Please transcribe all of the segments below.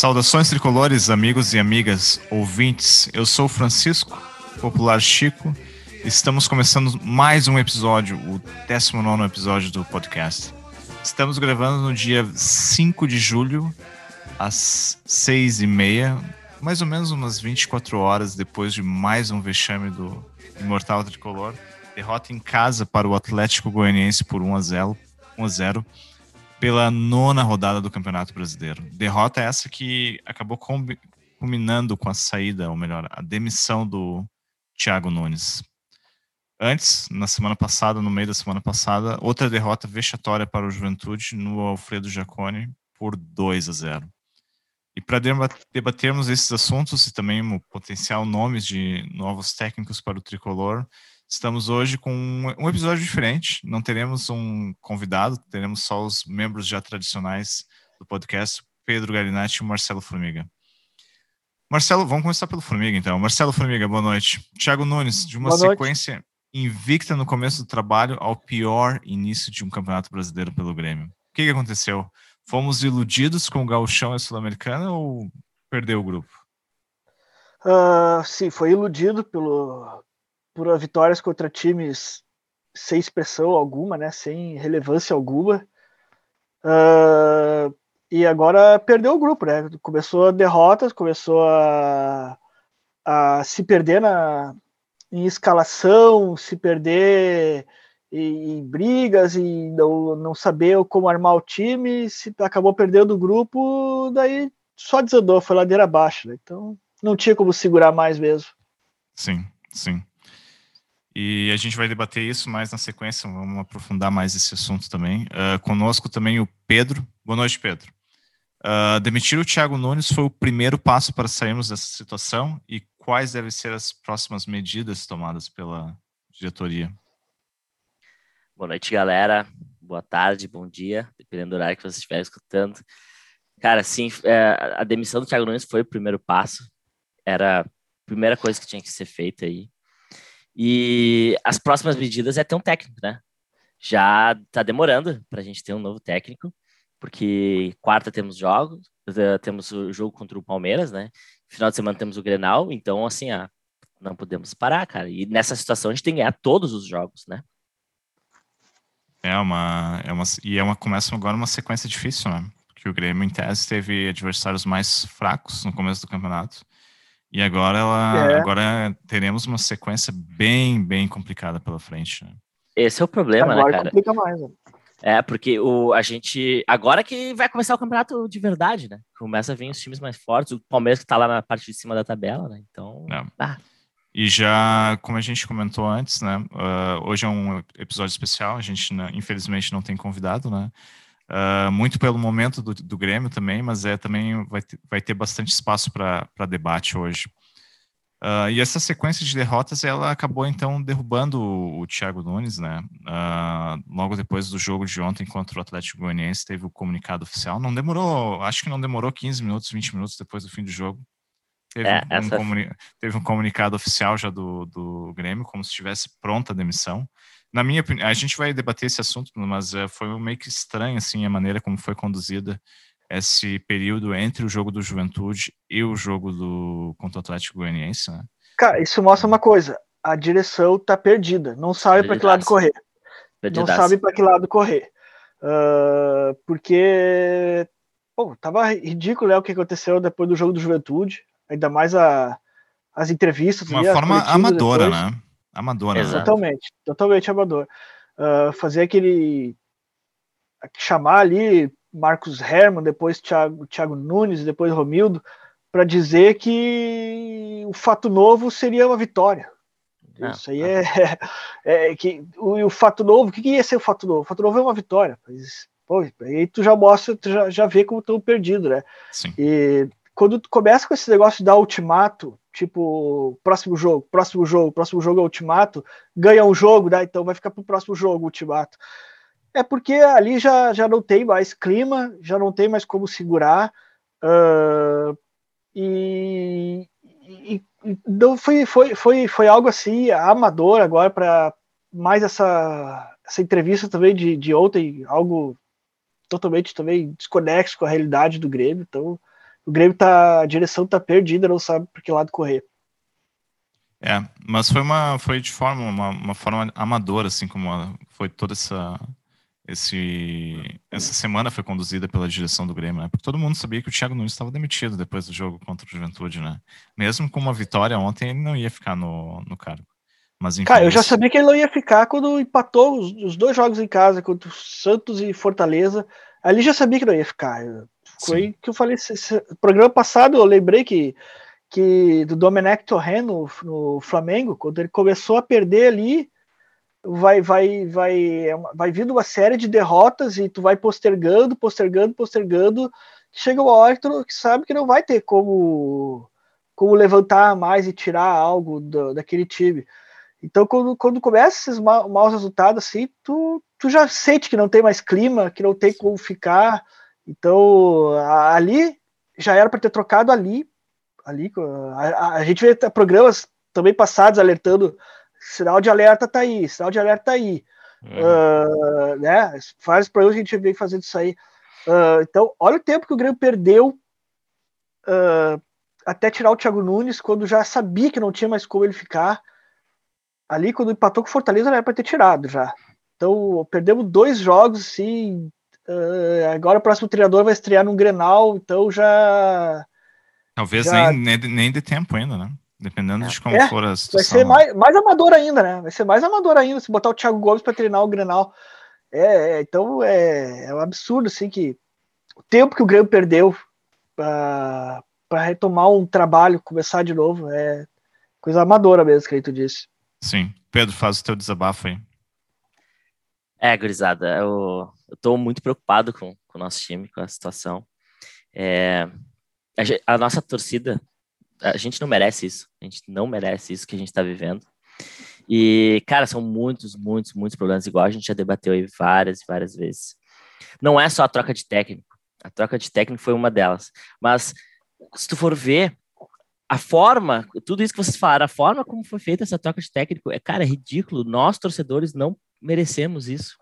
Saudações tricolores, amigos e amigas, ouvintes. Eu sou Francisco, popular Chico. Estamos começando mais um episódio, o 19 episódio do podcast. Estamos gravando no dia 5 de julho, às 6 e meia, mais ou menos umas 24 horas depois de mais um vexame do Imortal Tricolor. Derrota em casa para o Atlético Goianiense por 1 a 0, 1 a 0 pela nona rodada do Campeonato Brasileiro. Derrota essa que acabou culminando com a saída, ou melhor, a demissão do Thiago Nunes. Antes, na semana passada, no meio da semana passada, outra derrota vexatória para o Juventude no Alfredo Jaconi por 2 a 0. E para debatermos esses assuntos e também o potencial nomes de novos técnicos para o tricolor, Estamos hoje com um episódio diferente. Não teremos um convidado, teremos só os membros já tradicionais do podcast, Pedro Galinatti e Marcelo Formiga. Marcelo, vamos começar pelo Formiga então. Marcelo Formiga, boa noite. Thiago Nunes, de uma sequência invicta no começo do trabalho ao pior início de um campeonato brasileiro pelo Grêmio. O que, que aconteceu? Fomos iludidos com o gauchão e a sul-americana ou perdeu o grupo? Uh, sim, foi iludido pelo, por vitórias contra times sem expressão alguma, né, sem relevância alguma. Uh, e agora perdeu o grupo, né? Começou derrotas, começou a, a se perder na, em escalação, se perder em, em brigas e não, não saber como armar o time, se acabou perdendo o grupo, daí só desandou, foi ladeira abaixo, né? Então não tinha como segurar mais mesmo. Sim, sim. E a gente vai debater isso mais na sequência, vamos aprofundar mais esse assunto também. Uh, conosco também o Pedro. Boa noite, Pedro. Uh, demitir o Thiago Nunes foi o primeiro passo para sairmos dessa situação e quais devem ser as próximas medidas tomadas pela diretoria? Boa noite, galera. Boa tarde, bom dia, dependendo do horário que você estiver escutando. Cara, sim, é, a demissão do Thiago Nunes foi o primeiro passo. Era a primeira coisa que tinha que ser feita aí e as próximas medidas é ter um técnico, né? Já tá demorando para a gente ter um novo técnico, porque quarta temos jogos, eh, temos o jogo contra o Palmeiras, né? Final de semana temos o Grenal, então assim, ah, não podemos parar, cara. E nessa situação a gente tem que ganhar todos os jogos, né? É uma, é uma e é uma começa agora uma sequência difícil, né? Porque o Grêmio em tese teve adversários mais fracos no começo do campeonato e agora ela, é. agora teremos uma sequência bem, bem complicada pela frente. Né? Esse é o problema, né, agora né, cara? complica mais. Né? É, porque o, a gente. Agora que vai começar o campeonato de verdade, né? Começa a vir os times mais fortes. O Palmeiras que tá lá na parte de cima da tabela, né? Então. É. Ah. E já, como a gente comentou antes, né? Uh, hoje é um episódio especial. A gente, né, infelizmente, não tem convidado, né? Uh, muito pelo momento do, do, Grêmio também, mas é também vai ter, vai ter bastante espaço para debate hoje. Uh, e essa sequência de derrotas, ela acabou então derrubando o, o Thiago Nunes, né? Uh, logo depois do jogo de ontem contra o Atlético Goianiense, teve o comunicado oficial. Não demorou, acho que não demorou 15 minutos, 20 minutos depois do fim do jogo. Teve, é, um, essa... comuni teve um comunicado oficial já do, do Grêmio, como se estivesse pronta a demissão na minha opinião, a gente vai debater esse assunto, mas uh, foi meio que estranho assim a maneira como foi conduzida esse período entre o jogo do Juventude e o jogo do contra o Atlético Goianiense, né? Cara, isso mostra uma coisa: a direção tá perdida, não sabe para que lado correr, não sabe para que lado correr, uh, porque pô, tava ridículo né, o que aconteceu depois do jogo do Juventude, ainda mais a, as entrevistas. De uma forma amadora, depois. né? Amador, né? Totalmente, totalmente amador. Uh, fazer aquele. chamar ali Marcos Herman, depois Thiago, Thiago Nunes, depois Romildo, para dizer que o fato novo seria uma vitória. Ah, Isso aí é, é, é, que o, o, fato novo, o que, que ia ser o fato novo? O fato novo é uma vitória. Mas, pô, aí tu já mostra, tu já, já vê como estão perdido, né? Sim. E quando tu começa com esse negócio de dar ultimato, tipo, próximo jogo, próximo jogo, próximo jogo é ultimato, ganha um jogo, né? Então vai ficar pro próximo jogo ultimato. É porque ali já, já não tem mais clima, já não tem mais como segurar. Uh, e, e, e não foi, foi, foi, foi algo assim amador agora para mais essa, essa entrevista também de, de ontem, algo totalmente também desconexo com a realidade do Grêmio. Então o Grêmio tá. A direção tá perdida, não sabe por que lado correr. É, mas foi uma. Foi de forma, uma, uma forma amadora, assim, como foi toda essa. Esse, essa semana foi conduzida pela direção do Grêmio, né? Porque todo mundo sabia que o Thiago Nunes estava demitido depois do jogo contra o Juventude, né? Mesmo com uma vitória ontem, ele não ia ficar no, no cargo. Mas, enfim, Cara, eu já sabia que ele não ia ficar quando empatou os, os dois jogos em casa contra o Santos e Fortaleza. Ali já sabia que não ia ficar. Sim. que eu falei. No programa passado eu lembrei que, que do Domenech Torren no, no, Flamengo, quando ele começou a perder ali, vai, vai, vai, é vai vindo uma série de derrotas e tu vai postergando, postergando, postergando. Chega uma hora que tu sabe que não vai ter como, como levantar mais e tirar algo do, daquele time. Então, quando, quando começa esses ma maus resultados, assim, tu, tu já sente que não tem mais clima, que não tem como ficar. Então, ali já era para ter trocado ali. ali a, a, gente vê programas também passados alertando: sinal de alerta tá aí, sinal de alerta tá aí. Uhum. Uh, né? Vários que a gente vem fazendo isso aí. Uh, então, olha o tempo que o Grêmio perdeu uh, até tirar o Thiago Nunes, quando já sabia que não tinha mais como ele ficar ali quando empatou com o Fortaleza era para ter tirado já. Então perdemos dois jogos, assim. Uh, agora o próximo treinador vai estrear num Grenal, então já. Talvez já... Nem, nem, nem de tempo ainda, né? Dependendo é. de como é, for a situação. Vai ser mais, mais amador ainda, né? Vai ser mais amador ainda se botar o Thiago Gomes para treinar o Grenal. É, é, então é, é um absurdo, assim, que o tempo que o Grêmio perdeu para retomar um trabalho, começar de novo, é coisa amadora mesmo, que tu disse. Sim. Pedro, faz o teu desabafo aí. É, gurizada, eu, eu tô muito preocupado com, com o nosso time, com a situação. É, a, a, nossa torcida, a gente não merece isso. A gente não merece isso que a gente tá vivendo. E, cara, são muitos, muitos, muitos problemas, igual a gente já debateu aí várias várias vezes. Não é só a troca de técnico. A troca de técnico foi uma delas. Mas, se tu for ver, a forma, tudo isso que vocês falaram, a forma como foi feita essa troca de técnico, é, cara, é ridículo. Nós, torcedores, não merecemos isso.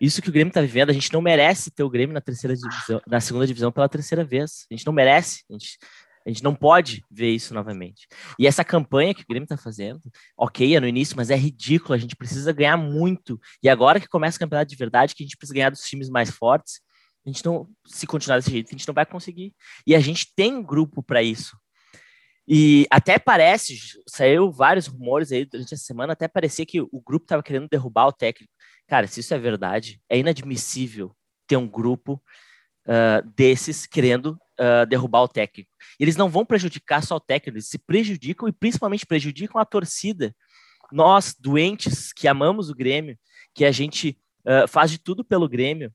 Isso que o Grêmio está vivendo, a gente não merece ter o Grêmio na terceira divisão, na segunda divisão pela terceira vez. A gente não merece, a gente, a gente não pode ver isso novamente. E essa campanha que o Grêmio está fazendo, ok, é no início, mas é ridículo. A gente precisa ganhar muito. E agora que começa o campeonato de verdade, que a gente precisa ganhar dos times mais fortes, a gente não, se continuar desse jeito, a gente não vai conseguir. E a gente tem grupo para isso. E até parece, saiu vários rumores aí durante a semana, até parecia que o grupo estava querendo derrubar o técnico. Cara, se isso é verdade, é inadmissível ter um grupo uh, desses querendo uh, derrubar o técnico. Eles não vão prejudicar só o técnico, eles se prejudicam e principalmente prejudicam a torcida. Nós, doentes, que amamos o Grêmio, que a gente uh, faz de tudo pelo Grêmio,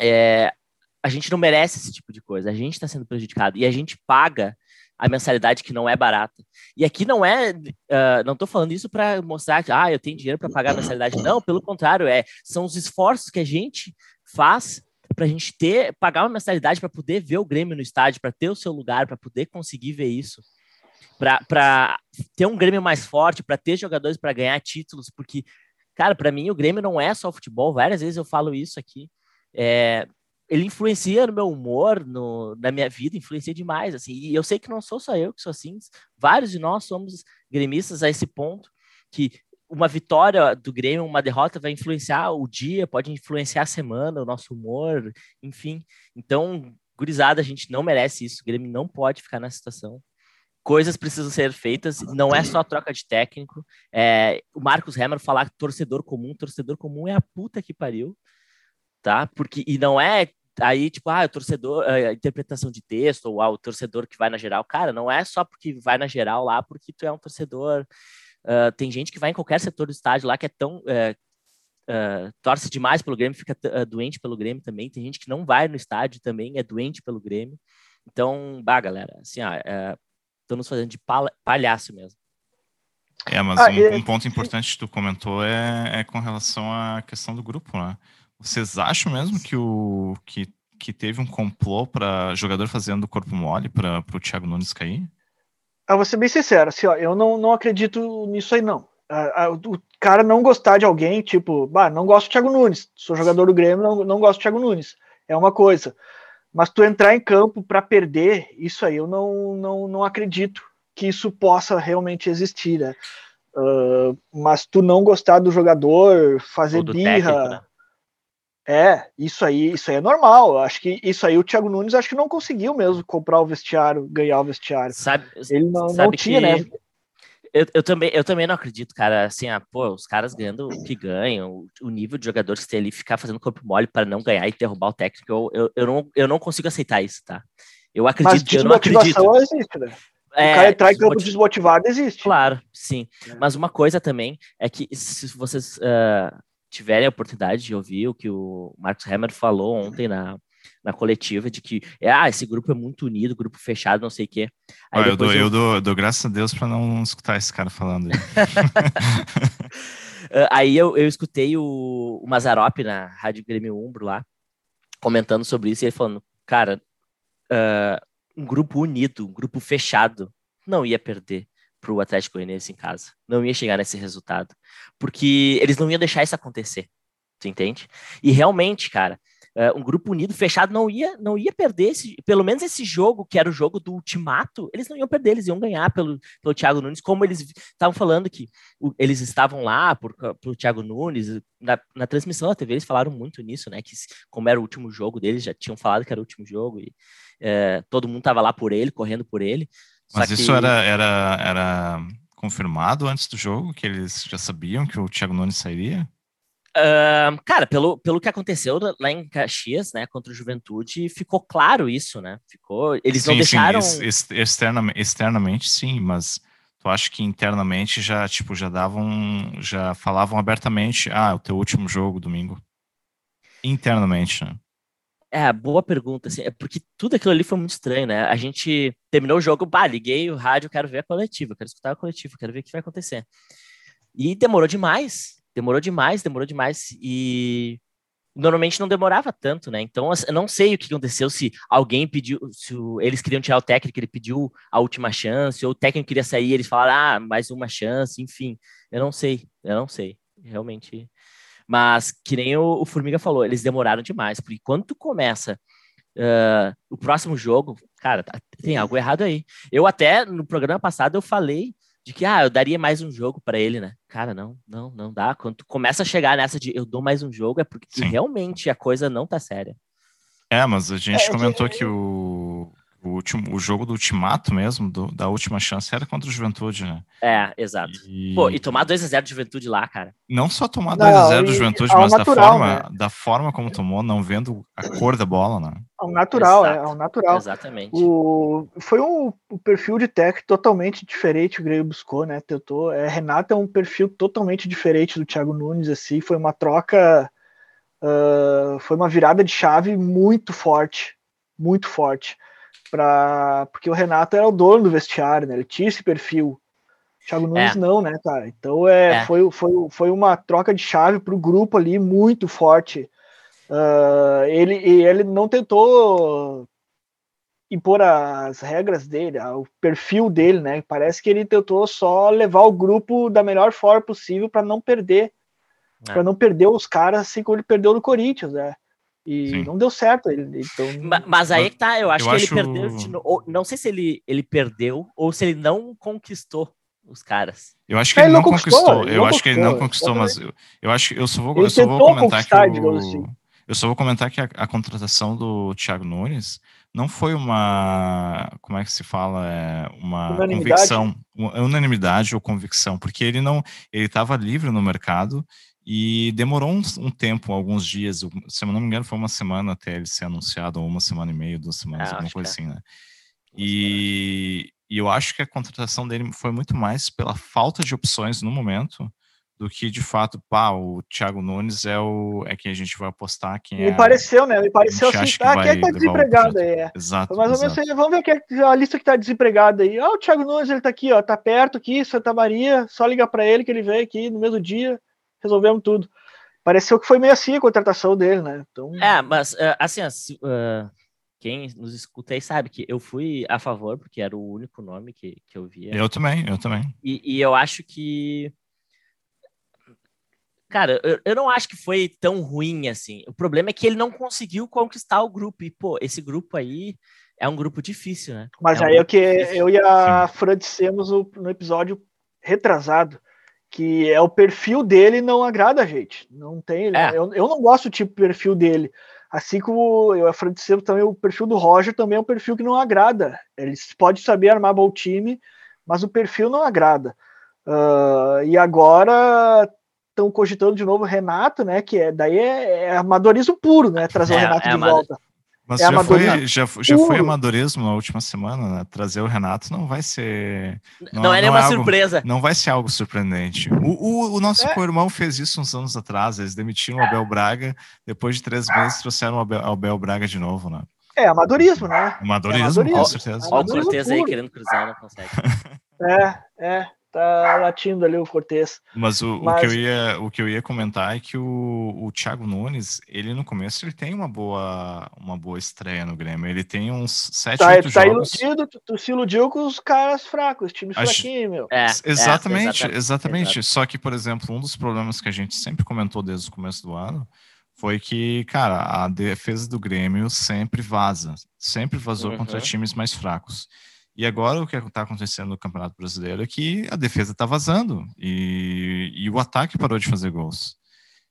é, a gente não merece esse tipo de coisa. A gente está sendo prejudicado e a gente paga a mensalidade que não é barata. E aqui não é, uh, não estou falando isso para mostrar que ah, eu tenho dinheiro para pagar a mensalidade. Não, pelo contrário, é são os esforços que a gente faz para a gente ter pagar uma mensalidade para poder ver o Grêmio no estádio, para ter o seu lugar, para poder conseguir ver isso, para ter um Grêmio mais forte, para ter jogadores para ganhar títulos, porque cara, para mim o Grêmio não é só futebol. Várias vezes eu falo isso aqui. É, ele influencia no meu humor, no, na minha vida, influencia demais, assim, e eu sei que não sou só eu que sou assim, vários de nós somos gremistas a esse ponto, que uma vitória do Grêmio, uma derrota vai influenciar o dia, pode influenciar a semana, o nosso humor, enfim, então, gurizada, a gente não merece isso, o Grêmio não pode ficar nessa situação, coisas precisam ser feitas, não é só troca de técnico, é, o Marcos Hammer falar torcedor comum, torcedor comum é a puta que pariu, tá? Porque e não é aí, tipo, ah, o torcedor, a interpretação de texto, ou ah, o torcedor que vai na geral. Cara, não é só porque vai na geral lá, porque tu é um torcedor. Uh, tem gente que vai em qualquer setor do estádio lá que é tão. Uh, uh, torce demais pelo Grêmio, fica doente pelo Grêmio também. Tem gente que não vai no estádio também, é doente pelo Grêmio. Então, bah, galera, assim, ó, estão nos fazendo de palhaço mesmo. É, mas ah, um, um, ponto importante que tu comentou é, é com relação à questão do grupo, né? Vocês acham mesmo que o que, que teve um complô para jogador fazendo corpo mole para o Thiago Nunes cair? Eu vou ser bem sincero, assim, ó, eu não, não acredito nisso aí, não. o cara não gostar de alguém, tipo, bah, não gosto do Thiago Nunes, sou jogador do Grêmio, não, não gosto do Thiago Nunes. É uma coisa. Mas tu entrar em campo para perder, isso aí eu não, não, não acredito que isso possa realmente existir, né? Uh, mas tu não gostar do jogador, fazer do birra. Técnico, né? É, isso aí, isso aí é normal. Acho que isso aí o Thiago Nunes acho que não conseguiu mesmo comprar o vestiário, ganhar o vestiário. Sabe, Ele não, sabe não tinha, né? Eu, eu, também, eu também não acredito, cara. Assim, ah, pô, os caras ganhando o que ganham, o nível de jogadores que tem ali, ficar fazendo corpo mole para não ganhar e derrubar o técnico, eu, eu, eu, não, eu não consigo aceitar isso, tá? Eu acredito, Mas eu não acredito. existe, né? É, o cara entrar em campo desmotivado existe. Claro, sim. É. Mas uma coisa também é que se vocês uh, tiverem a oportunidade de ouvir o que o Marcos Hammer falou ontem na, na coletiva, de que ah, esse grupo é muito unido, grupo fechado, não sei o quê. Aí ah, eu, dou, eu... eu dou, dou, graças a Deus para não escutar esse cara falando. aí eu, eu escutei o, o Mazarop na Rádio Grêmio Umbro lá, comentando sobre isso, e ele falando, cara, uh, um grupo unido, um grupo fechado, não ia perder para o Atlético Goianiense em casa. Não ia chegar nesse resultado. Porque eles não iam deixar isso acontecer. Tu entende? E realmente, cara, uh, um grupo unido, fechado, não ia, não ia perder esse, pelo menos esse jogo, que era o jogo do ultimato, eles não iam perder, eles iam ganhar pelo, pelo Thiago Nunes, como eles estavam falando que o, eles estavam lá por, por Thiago Nunes, na, na, transmissão da TV eles falaram muito nisso, né, que como era o último jogo deles, já tinham falado que era o último jogo, e uh, todo mundo estava lá por ele, correndo por ele. Mas isso era, era, era confirmado antes do jogo, que eles já sabiam que o Thiago Nunes sairia? Uh, cara, pelo, pelo que aconteceu lá em Caxias, né, contra o Juventude, ficou claro isso, né? Ficou, eles sim, não deixaram. Sim, externamente, externamente, sim, mas tu acha que internamente já, tipo, já davam, já falavam abertamente, ah, o teu último jogo domingo. Internamente, né? É, boa pergunta, assim, é porque tudo aquilo ali foi muito estranho, né? A gente terminou o jogo, bah, liguei o rádio, quero ver a coletiva, quero escutar a coletiva, quero ver o que vai acontecer. E demorou demais, demorou demais, demorou demais. E normalmente não demorava tanto, né? Então, eu não sei o que aconteceu, se alguém pediu, se eles queriam tirar o técnico, ele pediu a última chance, ou o técnico queria sair, eles falaram, ah, mais uma chance, enfim. Eu não sei, eu não sei. Realmente. Mas, que nem o, o Formiga falou, eles demoraram demais, porque quando tu começa uh, o próximo jogo, cara, tá, tem algo errado aí. Eu até, no programa passado, eu falei de que, ah, eu daria mais um jogo para ele, né? Cara, não, não, não dá. Quando tu começa a chegar nessa de eu dou mais um jogo, é porque realmente a coisa não tá séria. É, mas a gente é, comentou que o, o, último, o jogo do ultimato mesmo, do, da última chance, era contra o Juventude, né? É, exato. E, Pô, e tomar 2x0 de Juventude lá, cara. Não só tomar 2x0 do Juventude, mas natural, da, forma, né? da forma como tomou, não vendo a cor da bola, né? Ao natural, é, Exato. é, ao natural. Exatamente. O, foi um, um perfil de técnico totalmente diferente o Grêmio buscou, né? Tentou. É, Renato é um perfil totalmente diferente do Thiago Nunes, assim. Foi uma troca. Uh, foi uma virada de chave muito forte. Muito forte para porque o Renato era o dono do vestiário, né? Ele tinha esse perfil. O Thiago Nunes é. não, né, cara? Então é, é, Foi, foi, foi uma troca de chave para o grupo ali muito forte. Uh, ele, ele não tentou impor as regras dele, o perfil dele, né? Parece que ele tentou só levar o grupo da melhor forma possível para não perder, é. para não perder os caras assim como ele perdeu no Corinthians, né? E Sim. não deu certo. Ele, então... Mas aí que tá, eu acho eu que acho... ele perdeu. Ou, não sei se ele, ele perdeu ou se ele não conquistou os caras. Eu acho que ele, ele não conquistou. conquistou. Eu acho que ele não conquistou, mas eu, eu acho que eu só vou, eu só vou comentar que o, assim. eu só vou comentar que a, a, contratação do Thiago Nunes não foi uma, como é que se fala, é uma unanimidade. convicção, uma unanimidade ou convicção, porque ele não, ele estava livre no mercado e demorou um, um, tempo, alguns dias, se eu não me engano, foi uma semana até ele ser anunciado, ou uma semana e meia, duas semanas, é, alguma coisa é. assim, né? E, e, eu acho que a contratação dele foi muito mais pela falta de opções no momento do que de fato, pá, o Thiago Nunes é o é quem a gente vai apostar. Quem me é, pareceu, né? Me pareceu assim, ah, quem é que tá desempregado aí? É. Exato. Mais ou menos assim, vamos ver é a lista que tá desempregado aí. Ah, o Thiago Nunes, ele tá aqui, ó, tá perto aqui, Santa Maria, só ligar para ele que ele veio aqui no mesmo dia resolvemos tudo. Pareceu que foi meio assim a contratação dele, né? Então... É, mas uh, assim, uh, quem nos escuta aí sabe que eu fui a favor, porque era o único nome que, que eu via. Eu também, eu também. E, e eu acho que Cara, eu, eu não acho que foi tão ruim assim. O problema é que ele não conseguiu conquistar o grupo. E, pô, esse grupo aí é um grupo difícil, né? Mas é um aí é o que difícil. eu e a Fran dissemos no episódio retrasado, que é o perfil dele não agrada a gente. Não tem. É. Eu, eu não gosto do tipo de perfil dele. Assim como eu, dissemos também, o perfil do Roger também é um perfil que não agrada. Ele pode saber armar bom time, mas o perfil não agrada. Uh, e agora estão cogitando de novo o Renato, né? Que é daí é, é amadorismo puro, né? Trazer É, o Renato é de volta. Mas É já, foi, já, já foi amadorismo na última semana, né? Trazer o Renato não vai ser. Não, Não- é não nenhuma é surpresa. Não vai ser algo surpreendente. O, o, o nosso É. co-irmão fez isso uns anos atrás. Eles demitiram o Abel Braga, depois de três meses trouxeram o Abel, Abel Braga de novo, né? É amadorismo, né? Amadorismo, com amadorismo. certeza. Ó, o Amadorismo Cortez aí querendo cruzar, não consegue. É, é. Tá latindo ali o Cortez. Mas o, o Mas- que eu ia, o que eu ia comentar é que o, o Thiago Nunes, ele no começo ele tem uma boa, uma boa estreia no Grêmio. Ele tem uns sete, Tá, oito tá jogos. iludido, tu, tu se iludiu com os caras fracos, os times Acho- fraquinhos, meu. É, Exatamente, é, exatamente. exato. Só que, por exemplo, um dos problemas que a gente sempre comentou desde o começo do ano foi que, cara, a defesa do Grêmio sempre vaza, sempre vazou contra Uhum. times mais fracos. E agora o que está acontecendo no Campeonato Brasileiro é que a defesa está vazando e, e o ataque parou de fazer gols.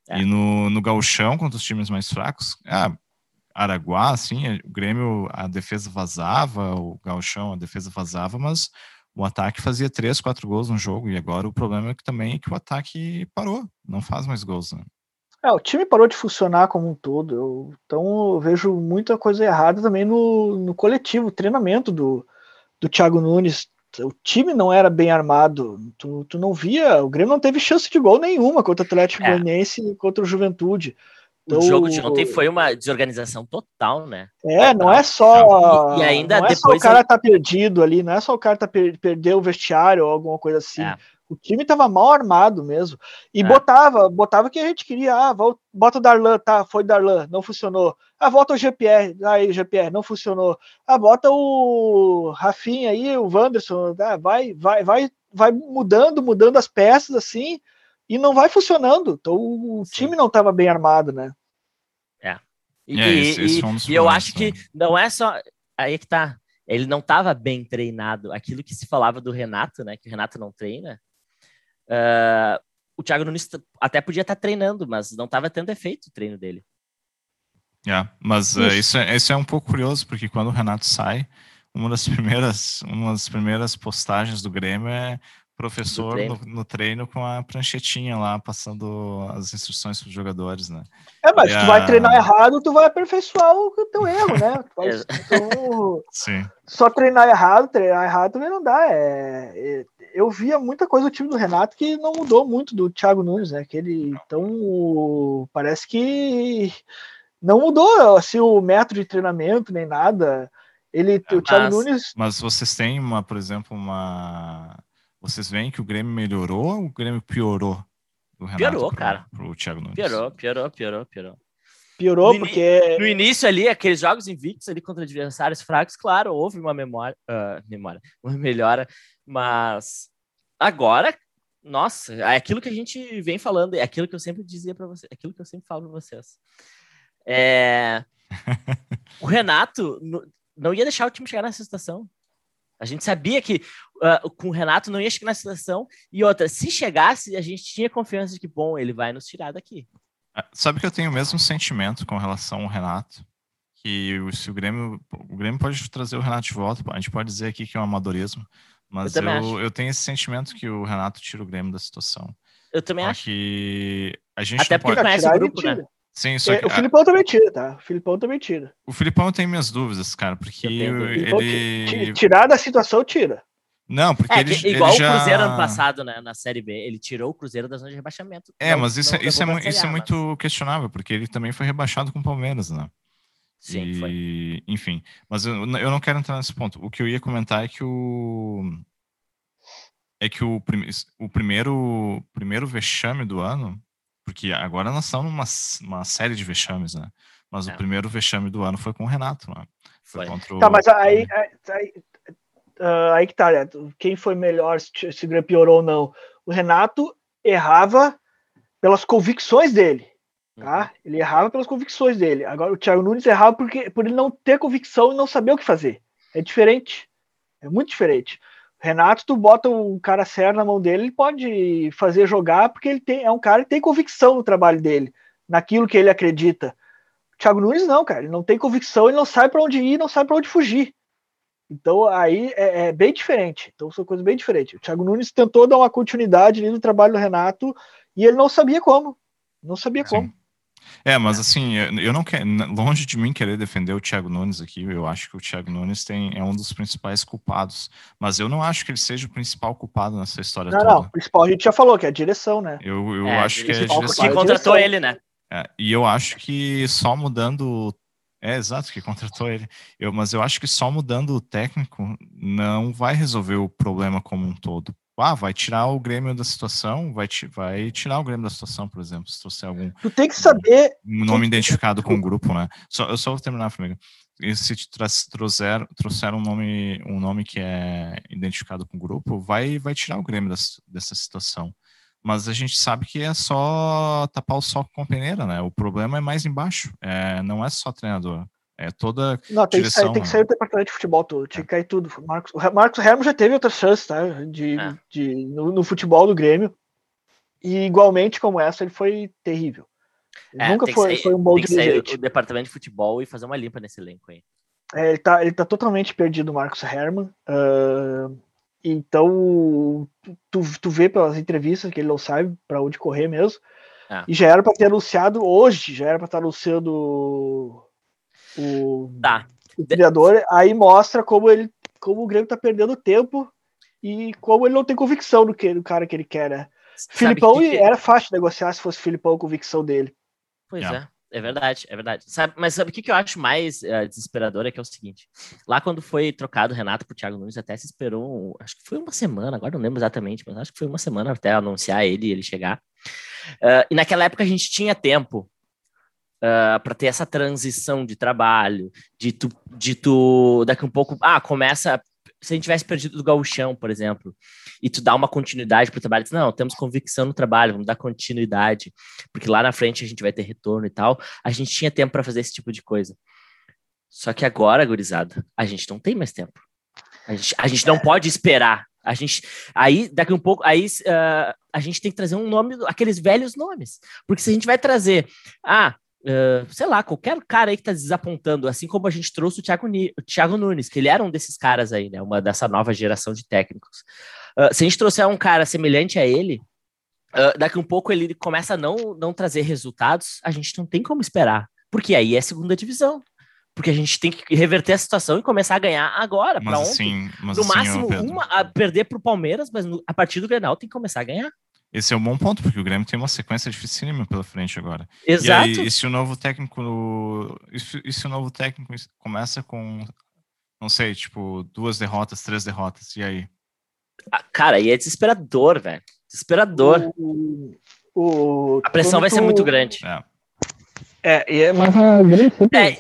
É. E no, no gauchão, contra os times mais fracos, ah, Araguá, assim, o Grêmio, a defesa vazava, o gauchão, a defesa vazava, mas o ataque fazia três, quatro gols no jogo, e agora o problema é que também é que o ataque parou, não faz mais gols, né? É, o time parou de funcionar como um todo. Eu- então eu vejo muita coisa errada também no, no coletivo, treinamento do, do Thiago Nunes. O time não era bem armado. Tu, tu não via. O Grêmio não teve chance de gol nenhuma contra o Atlético É. Goianiense e contra o Juventude. O Então, jogo de ontem foi uma desorganização total, né? É, não é só. E- e ainda não é só depois o cara tá perdido ali, não é só o cara tá per perder o vestiário ou alguma coisa assim. É. O time tava mal armado mesmo. E É. botava, botava o que a gente queria. Ah, vol- bota o Darlan, tá, foi Darlan, não funcionou. Ah, volta o GPR, aí o GPR, não funcionou. Ah, bota o Rafinha aí, o Wanderson, ah, vai, vai, vai, vai mudando, mudando as peças assim, e não vai funcionando. Então o Sim. time não tava bem armado, né? E, É, esse- e- esse um e eu acho que também. não é só. Aí é que tá. Ele não estava bem treinado. Aquilo que se falava do Renato, né? Que o Renato não treina. Ah, o Thiago Nunes até podia estar treinando, mas não estava tendo efeito o treino dele. É, mas Isso. eh, isso, é, isso é um pouco curioso, porque quando o Renato sai, uma das primeiras, uma das primeiras postagens do Grêmio é professor treino. no, no treino com a pranchetinha lá, passando as instruções para os jogadores, né? É, mas E se tu a- vai treinar errado, tu vai aperfeiçoar o teu erro, né? Tu então, Sim. só treinar errado, treinar errado também não dá. É, é- eu via muita coisa do time do Renato que não mudou muito do Thiago Nunes, né? Que ele, então, o- parece que não mudou assim, o método de treinamento nem nada. Ele, o Thiago mas- Nunes, Mas vocês têm uma, por exemplo, uma. Vocês veem que o Grêmio melhorou ou o Grêmio piorou? Do Renato Piorou, pro, cara. Pro Thiago Nunes. Piorou, piorou, piorou, piorou. piorou No porque No início ali, aqueles jogos invictos ali contra adversários fracos, claro, houve uma memória, ah, memória, uma melhora, mas agora, nossa, é aquilo que a gente vem falando, é aquilo que eu sempre dizia para vocês, é aquilo que eu sempre falo para vocês. É... o Renato não ia deixar o time chegar nessa situação. A gente sabia que ah, com o Renato não ia chegar nessa situação. E outra, se chegasse, a gente tinha confiança de que, bom, ele vai nos tirar daqui. Ah, Sabe que eu tenho o mesmo sentimento com relação ao Renato? Que o- se o Grêmio. O Grêmio pode trazer o Renato de volta. A gente pode dizer aqui que é um amadorismo. Mas Eu eu, eu, tenho esse sentimento que o Renato tira o Grêmio da situação. Eu também Só acho. que a gente Até porque pode. conhece tirar o ele grupo, né? tira. Sim, só É, que, o Filipão também tira, tá? O Filipão também tira. o Filipão tem minhas dúvidas, cara, porque ele. ti- Tirar da situação, tira. Não, porque É, ele, que- igual ele já... o Cruzeiro ano passado, né? Na Série B. Ele tirou o Cruzeiro da zona de rebaixamento. É, Não- mas isso, não é- isso, é, isso é A, muito questionável, porque ele também foi rebaixado com o Palmeiras, né? Sim, e, foi. Enfim, mas eu, eu não quero entrar nesse ponto. O que eu ia comentar é que o. É que o, prime- o primeiro, primeiro vexame do ano, porque agora nós estamos numa uma série de vexames, né? Mas É. o primeiro vexame do ano foi com o Renato, né? Foi. contra o. Tá, mas aí, aí, aí, ah, aí que tá, né? quem foi melhor, se, se piorou ou não. O Renato errava pelas convicções dele. Tá? Uhum. Ele errava pelas convicções dele. Agora o Thiago Nunes errava porque, por ele não ter convicção e não saber o que fazer. É diferente. É muito diferente. Renato, tu bota um cara sério na mão dele, ele pode fazer jogar porque ele tem, é um cara que tem convicção no trabalho dele, naquilo que ele acredita. O Thiago Nunes não, cara, ele não tem convicção, ele não sabe para onde ir, não sabe para onde fugir. Então aí é, é, bem diferente. Então são coisas bem diferentes. O Thiago Nunes tentou dar uma continuidade ali no trabalho do Renato e ele não sabia como. Não sabia Sim. como. É, mas assim, eu não quero, longe de mim querer defender o Thiago Nunes aqui, eu acho que o Thiago Nunes tem, é um dos principais culpados, mas eu não acho que ele seja o principal culpado nessa história não, toda. Não, o principal a gente já falou, que é a direção, né? Eu, eu é, acho que é a direção. Que contratou ele, né? É, e eu acho que só mudando é, exato, que contratou ele. Eu, mas eu acho que só mudando o técnico não vai resolver o problema como um todo. Ah, vai tirar o Grêmio da situação, vai, vai tirar o Grêmio da situação, por exemplo, se trouxer algum. Tu tem que saber. Um nome identificado com o grupo, né? Só, eu só vou terminar, Flamengo. E se trouxer, trouxer um nome, um nome que é identificado com o grupo, vai, vai tirar o Grêmio das, dessa situação mas a gente sabe que é só tapar o sol com a peneira, né? O problema é mais embaixo, é, não é só treinador. É toda não, tem direção, que sair, tem que sair do departamento de futebol todo, tinha que cair tudo. Marcos, o Marcos Hermo já teve outras chances, tá? De, é. de, no, no, futebol do Grêmio. E igualmente como essa, ele foi terrível. É, Nunca foi, sair, foi um bom tem dirigente. o departamento de futebol e fazer uma limpa nesse elenco aí. É, ele, tá, ele tá totalmente perdido, o Marcos Herman. Uh, então, tu, tu vê pelas entrevistas que ele não sabe para onde correr mesmo. É. E já era para ter anunciado hoje, já era para estar anunciando o, tá. o criador. Aí mostra como ele como o Grêmio tá perdendo tempo e como ele não tem convicção do que do cara que ele quer, né? Filipão que... era fácil negociar se fosse Filipão a convicção dele. Pois é. é. É verdade, é verdade. Sabe, mas sabe o que, que eu acho mais uh, desesperador? É que é o seguinte: lá quando foi trocado o Renato pro Thiago Nunes, até se esperou, acho que foi uma semana, agora não lembro exatamente, mas acho que foi uma semana até anunciar ele e ele chegar. Uh, e naquela época a gente tinha tempo uh, ah, para ter essa transição de trabalho, de tu, de tu daqui um pouco, ah, começa se a gente tivesse perdido do gauchão, por exemplo, e tu dá uma continuidade para o trabalho, não, temos convicção no trabalho, vamos dar continuidade, porque lá na frente a gente vai ter retorno e tal, a gente tinha tempo para fazer esse tipo de coisa. Só que agora, gurizada, a gente não tem mais tempo. A gente, a gente não pode esperar. A gente, aí, daqui um pouco, aí uh, a gente tem que trazer um nome, aqueles velhos nomes. Porque se a gente vai trazer, ah, Uh, sei lá, qualquer cara aí que tá desapontando, assim como a gente trouxe o Thiago, o Thiago Nunes, que ele era um desses caras aí, né? Uma dessa nova geração de técnicos. Uh, se a gente trouxer um cara semelhante a ele, uh, daqui um pouco ele começa a não, não trazer resultados, a gente não tem como esperar. Porque aí é segunda divisão. Porque a gente tem que reverter a situação e começar a ganhar agora, para ontem. Assim, no assim, máximo, uma a perder pro Palmeiras, mas no, a partir do Grenal tem que começar a ganhar. Esse é um bom ponto, porque o Grêmio tem uma sequência dificílima pela frente agora. Exato. E, aí, e se o novo técnico. E se, e se o novo técnico começa com, não sei, tipo, duas derrotas, três derrotas, e aí? Ah, cara, e é desesperador, velho. Desesperador. O, o, a pressão vai ser muito grande. É. É, e é, mas a grande é,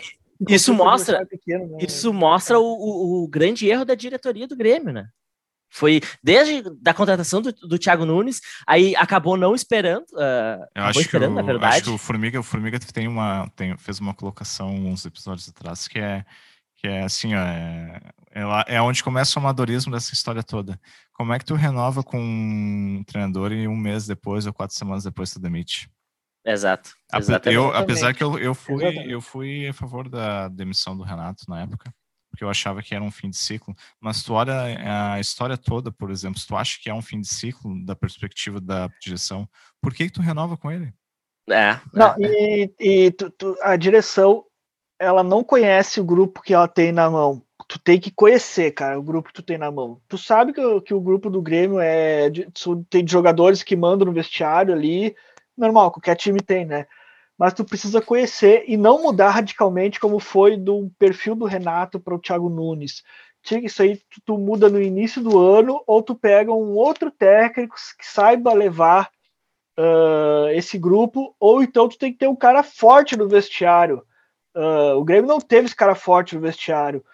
isso mostra, pequeno, né? isso mostra o, o, o, grande erro da diretoria do Grêmio, né? Foi desde da contratação do, do Thiago Nunes, aí acabou não esperando. Uh, eu acho, esperando, que o, na verdade. acho que o Formiga, o Formiga tem uma, tem, fez uma colocação uns episódios atrás que é, que é assim, ó, é, é, é onde começa o amadorismo dessa história toda. Como é que tu renova com um treinador e um mês depois ou quatro semanas depois tu demite? Exato. Eu, apesar que eu, eu, fui, eu fui a favor da demissão do Renato na época porque eu achava que era um fim de ciclo. Mas tu olha a história toda, por exemplo, se tu acha que é um fim de ciclo da perspectiva da direção, por que, que tu renova com ele? É. Não, é. e, e tu, tu, a direção, ela não conhece o grupo que ela tem na mão. Tu tem que conhecer, cara, o grupo que tu tem na mão. Tu sabe que, que o grupo do Grêmio é de, tem jogadores que mandam no vestiário ali, normal, qualquer time tem, né? Mas tu precisa conhecer e não mudar radicalmente como foi do perfil do Renato para o Thiago Nunes. Isso aí tu, tu, muda no início do ano ou tu pega um outro técnico que saiba levar uh, esse grupo, ou então tu tem que ter um cara forte no vestiário. Uh, o Grêmio não teve esse cara forte no vestiário.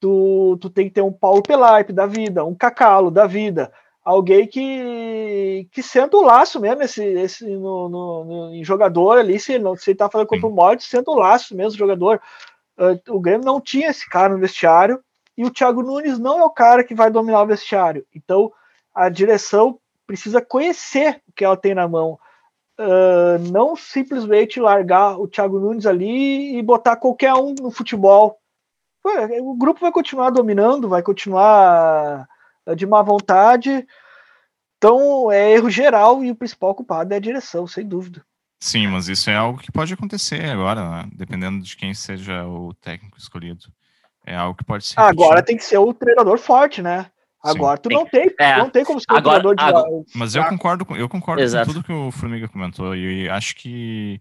Tu, tu tem que ter um Paulo Pelaipe da vida, um Cacalo da vida, alguém que, que senta o laço mesmo esse, esse no, no, no, em jogador ali, se ele, não, se ele tá fazendo corpo morte, senta o laço mesmo, jogador. Uh, o Grêmio não tinha esse cara no vestiário e o Thiago Nunes não é o cara que vai dominar o vestiário. Então a direção precisa conhecer o que ela tem na mão. Uh, não simplesmente largar o Thiago Nunes ali e botar qualquer um no futebol. O grupo vai continuar dominando, vai continuar de má vontade. Então é erro geral e o principal culpado é a direção, sem dúvida. Sim, mas isso é algo que pode acontecer agora, né? dependendo de quem seja o técnico escolhido. É algo que pode ser. Agora tem que ser o treinador forte, né? Agora Sim. tu não tem, é. não tem como ser agora, treinador de agora, Mas eu concordo, com, eu concordo Exato. com tudo que o Formiga comentou e acho que,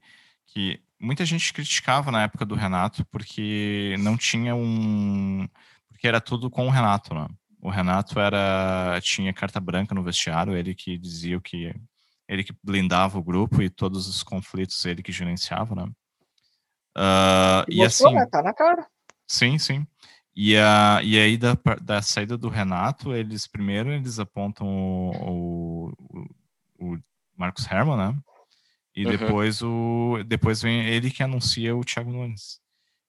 que muita gente criticava na época do Renato porque não tinha um porque era tudo com o Renato, né? O Renato era tinha carta branca no vestiário, ele que dizia o que ele que blindava o grupo e todos os conflitos ele que gerenciava, né? Uh, e, mostrou, assim, né? tá na cara. Sim, sim. E, a, e aí da, da saída do Renato, eles primeiro eles apontam o, o, o Marcos Herman, né? E uhum. depois o depois vem ele que anuncia o Thiago Nunes.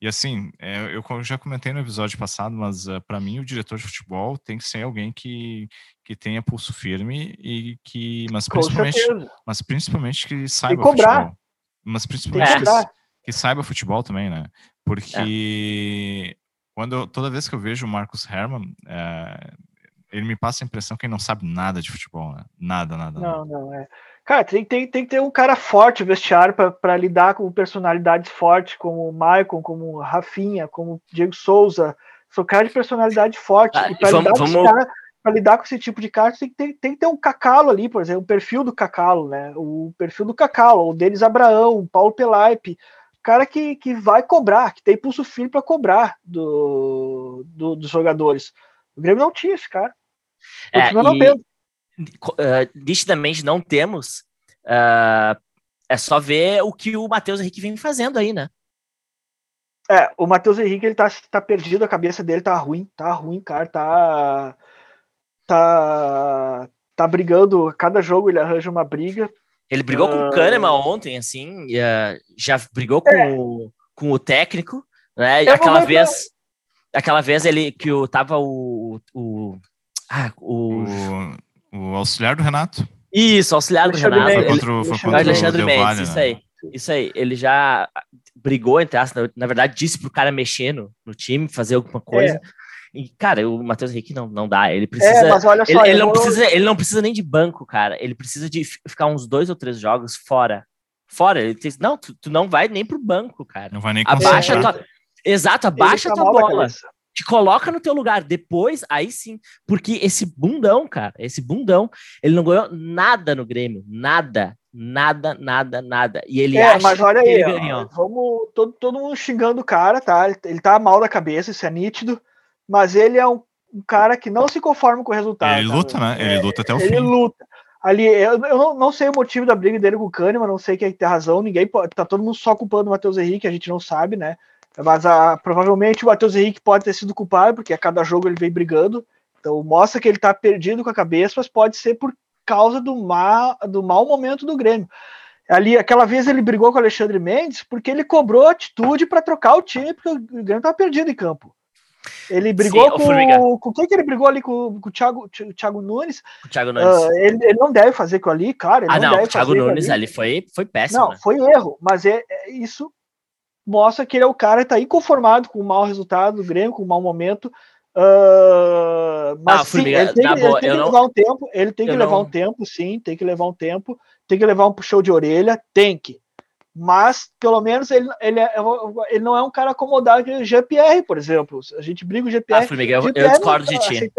E assim, é, eu já comentei no episódio passado, mas eh, para mim o diretor de futebol tem que ser alguém que, que tenha pulso firme e que, mas principalmente, mas principalmente que saiba futebol. Mas principalmente que, que, saiba futebol também, né? Porque é. quando eu, toda vez que eu vejo o Marcos Herman, é, ele me passa a impressão que ele não sabe nada de futebol, né? Nada, nada. Não, nada. não é. Cara, tem, tem, tem que ter um cara forte vestiário para lidar com personalidades fortes, como o Maicon, como o Rafinha, como o Diego Souza. São caras de personalidade forte. Ah, e para lidar, vamos... lidar, com esse tipo de cara, tem que, ter, tem que ter um cacalo ali, por exemplo, o perfil do cacalo, né? O perfil do cacalo, o Denis Abraão, o Paulo Pelaipe. Cara que, que vai cobrar, que tem pulso firme para cobrar do, do, dos jogadores. O Grêmio não tinha esse cara. É, tendo uh, nitidamente não temos, uh, é só ver o que o Matheus Henrique vem fazendo aí, né? É, o Matheus Henrique ele tá, tá perdido, a cabeça dele tá ruim, tá ruim, cara, tá. Tá. Tá brigando, cada jogo ele arranja uma briga. Ele brigou uh... com o Kahneman ontem, assim, uh, já brigou com, é. o, com o técnico, né? aquela vez. Aquela vez ele que o, tava o. o ah, o, o o auxiliar do Renato. Isso, auxiliar do Renato. Foi contra, o, foi contra Alexandre o Mendes, isso né? aí. Isso aí. Ele já brigou, entre aspas, na verdade, disse pro cara mexer no, no time, fazer alguma coisa. É. E, cara, o Matheus Henrique não, não dá. Ele precisa. É, mas olha só, ele, ele não vou... precisa, ele não precisa nem de banco, cara. Ele precisa de ficar uns dois ou três jogos fora. Fora. Ele diz, não, tu, tu não vai nem pro banco, cara. Não vai nem Abaixa tua... Exato, abaixa a tua bola te coloca no teu lugar. Depois, aí sim, porque esse bundão, cara, esse bundão, ele não ganhou nada no Grêmio, nada, nada, nada, nada. E ele é, acha mas olha que aí, ele ganhou. Vamos, todo, todo mundo xingando o cara, tá? Ele, ele tá mal da cabeça, isso é nítido, mas ele é um, um cara que não se conforma com o resultado. Ele luta, né? Ele luta até o ele fim. Ele luta. Ali, eu, eu não, não, sei o motivo da briga dele com o Kahneman, não sei quem tem razão, ninguém pode, tá todo mundo só culpando o Matheus Henrique, a gente não sabe, né? Mas a, provavelmente o Matheus Henrique pode ter sido culpado, porque a cada jogo ele vem brigando. Então mostra que ele está perdido com a cabeça, mas pode ser por causa do, má, do mau momento do Grêmio. Ali, aquela vez ele brigou com o Alexandre Mendes porque ele cobrou atitude para trocar o time, porque o Grêmio estava perdido em campo. Ele brigou Sim, com. Com quem que ele brigou ali? Com, com o, Thiago, Thiago Nunes? O Thiago Nunes. Uh, ele, ele, não deve fazer com ali, claro. ah, não, não o Thiago Nunes ali. ali foi, foi péssimo. Não, né? foi erro, mas é, é, isso mostra que ele é o cara que está inconformado com o mau resultado do Grêmio, com o mau momento. Uh, mas ah, sim, ele tem, ele boa, tem que levar não... um tempo, ele tem que levar não... um tempo, sim, tem que levar um tempo, tem que levar um puxão de orelha, tem que. Mas, pelo menos, ele, ele, é, ele não é um cara acomodado que o GPR, por exemplo. A gente briga o GPR. Ah, Formiga, eu, GPR eu discordo de ti.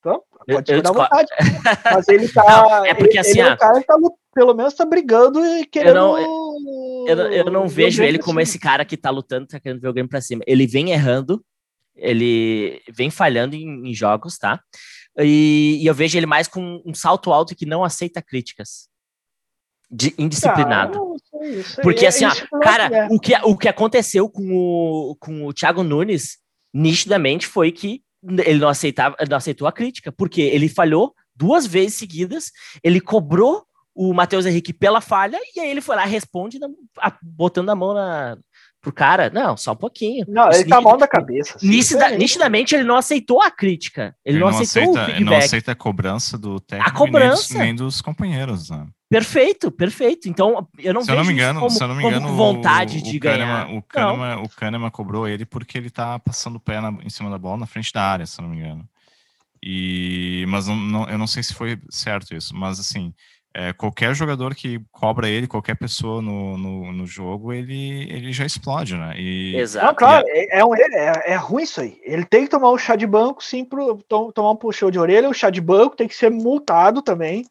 Então, pode eu, eu vontade. Mas ele tá. Não, é porque ele, assim. Ele é um cara que tá, pelo menos tá brigando e querendo. Eu não, eu, eu não vejo ele como esse cara que tá lutando, tá querendo ver o game pra cima. Ele vem errando, ele vem falhando em, em jogos, tá? E, e, eu vejo ele mais com um salto alto que não aceita críticas. De, indisciplinado. Porque assim, ó, cara, o que, o que aconteceu com o, com o Thiago Nunes, nitidamente, foi que ele não aceitava, não aceitou a crítica, porque ele falhou duas vezes seguidas, ele cobrou o Matheus Henrique pela falha, e aí ele foi lá, responde, botando a mão na, pro cara. Não, só um pouquinho. Não, ele tá mal da cabeça. Assim, nitida, nitidamente ele não aceitou a crítica. Ele, ele não, aceitou aceita, o feedback. Ele não aceita a cobrança do técnico a cobrança. Nem, dos, nem dos companheiros, né? Perfeito, perfeito. Então, eu não se vejo eu não me engano, como, se eu não me engano, vontade o, de o ganhar. Kahneman, o, Kahneman, o Kahneman cobrou ele porque ele tá passando o pé na, em cima da bola na frente da área, se eu não me engano. E, mas não, não, eu não sei se foi certo isso, mas assim, é, qualquer jogador que cobra ele, qualquer pessoa no, no, no, jogo, ele, ele já explode, né? E, Exato. Não, claro, é, é, é, é, ruim isso aí. Ele tem que tomar um chá de banco, sim, pro, tom, tomar um puxão de orelha, o chá de banco tem que ser multado também.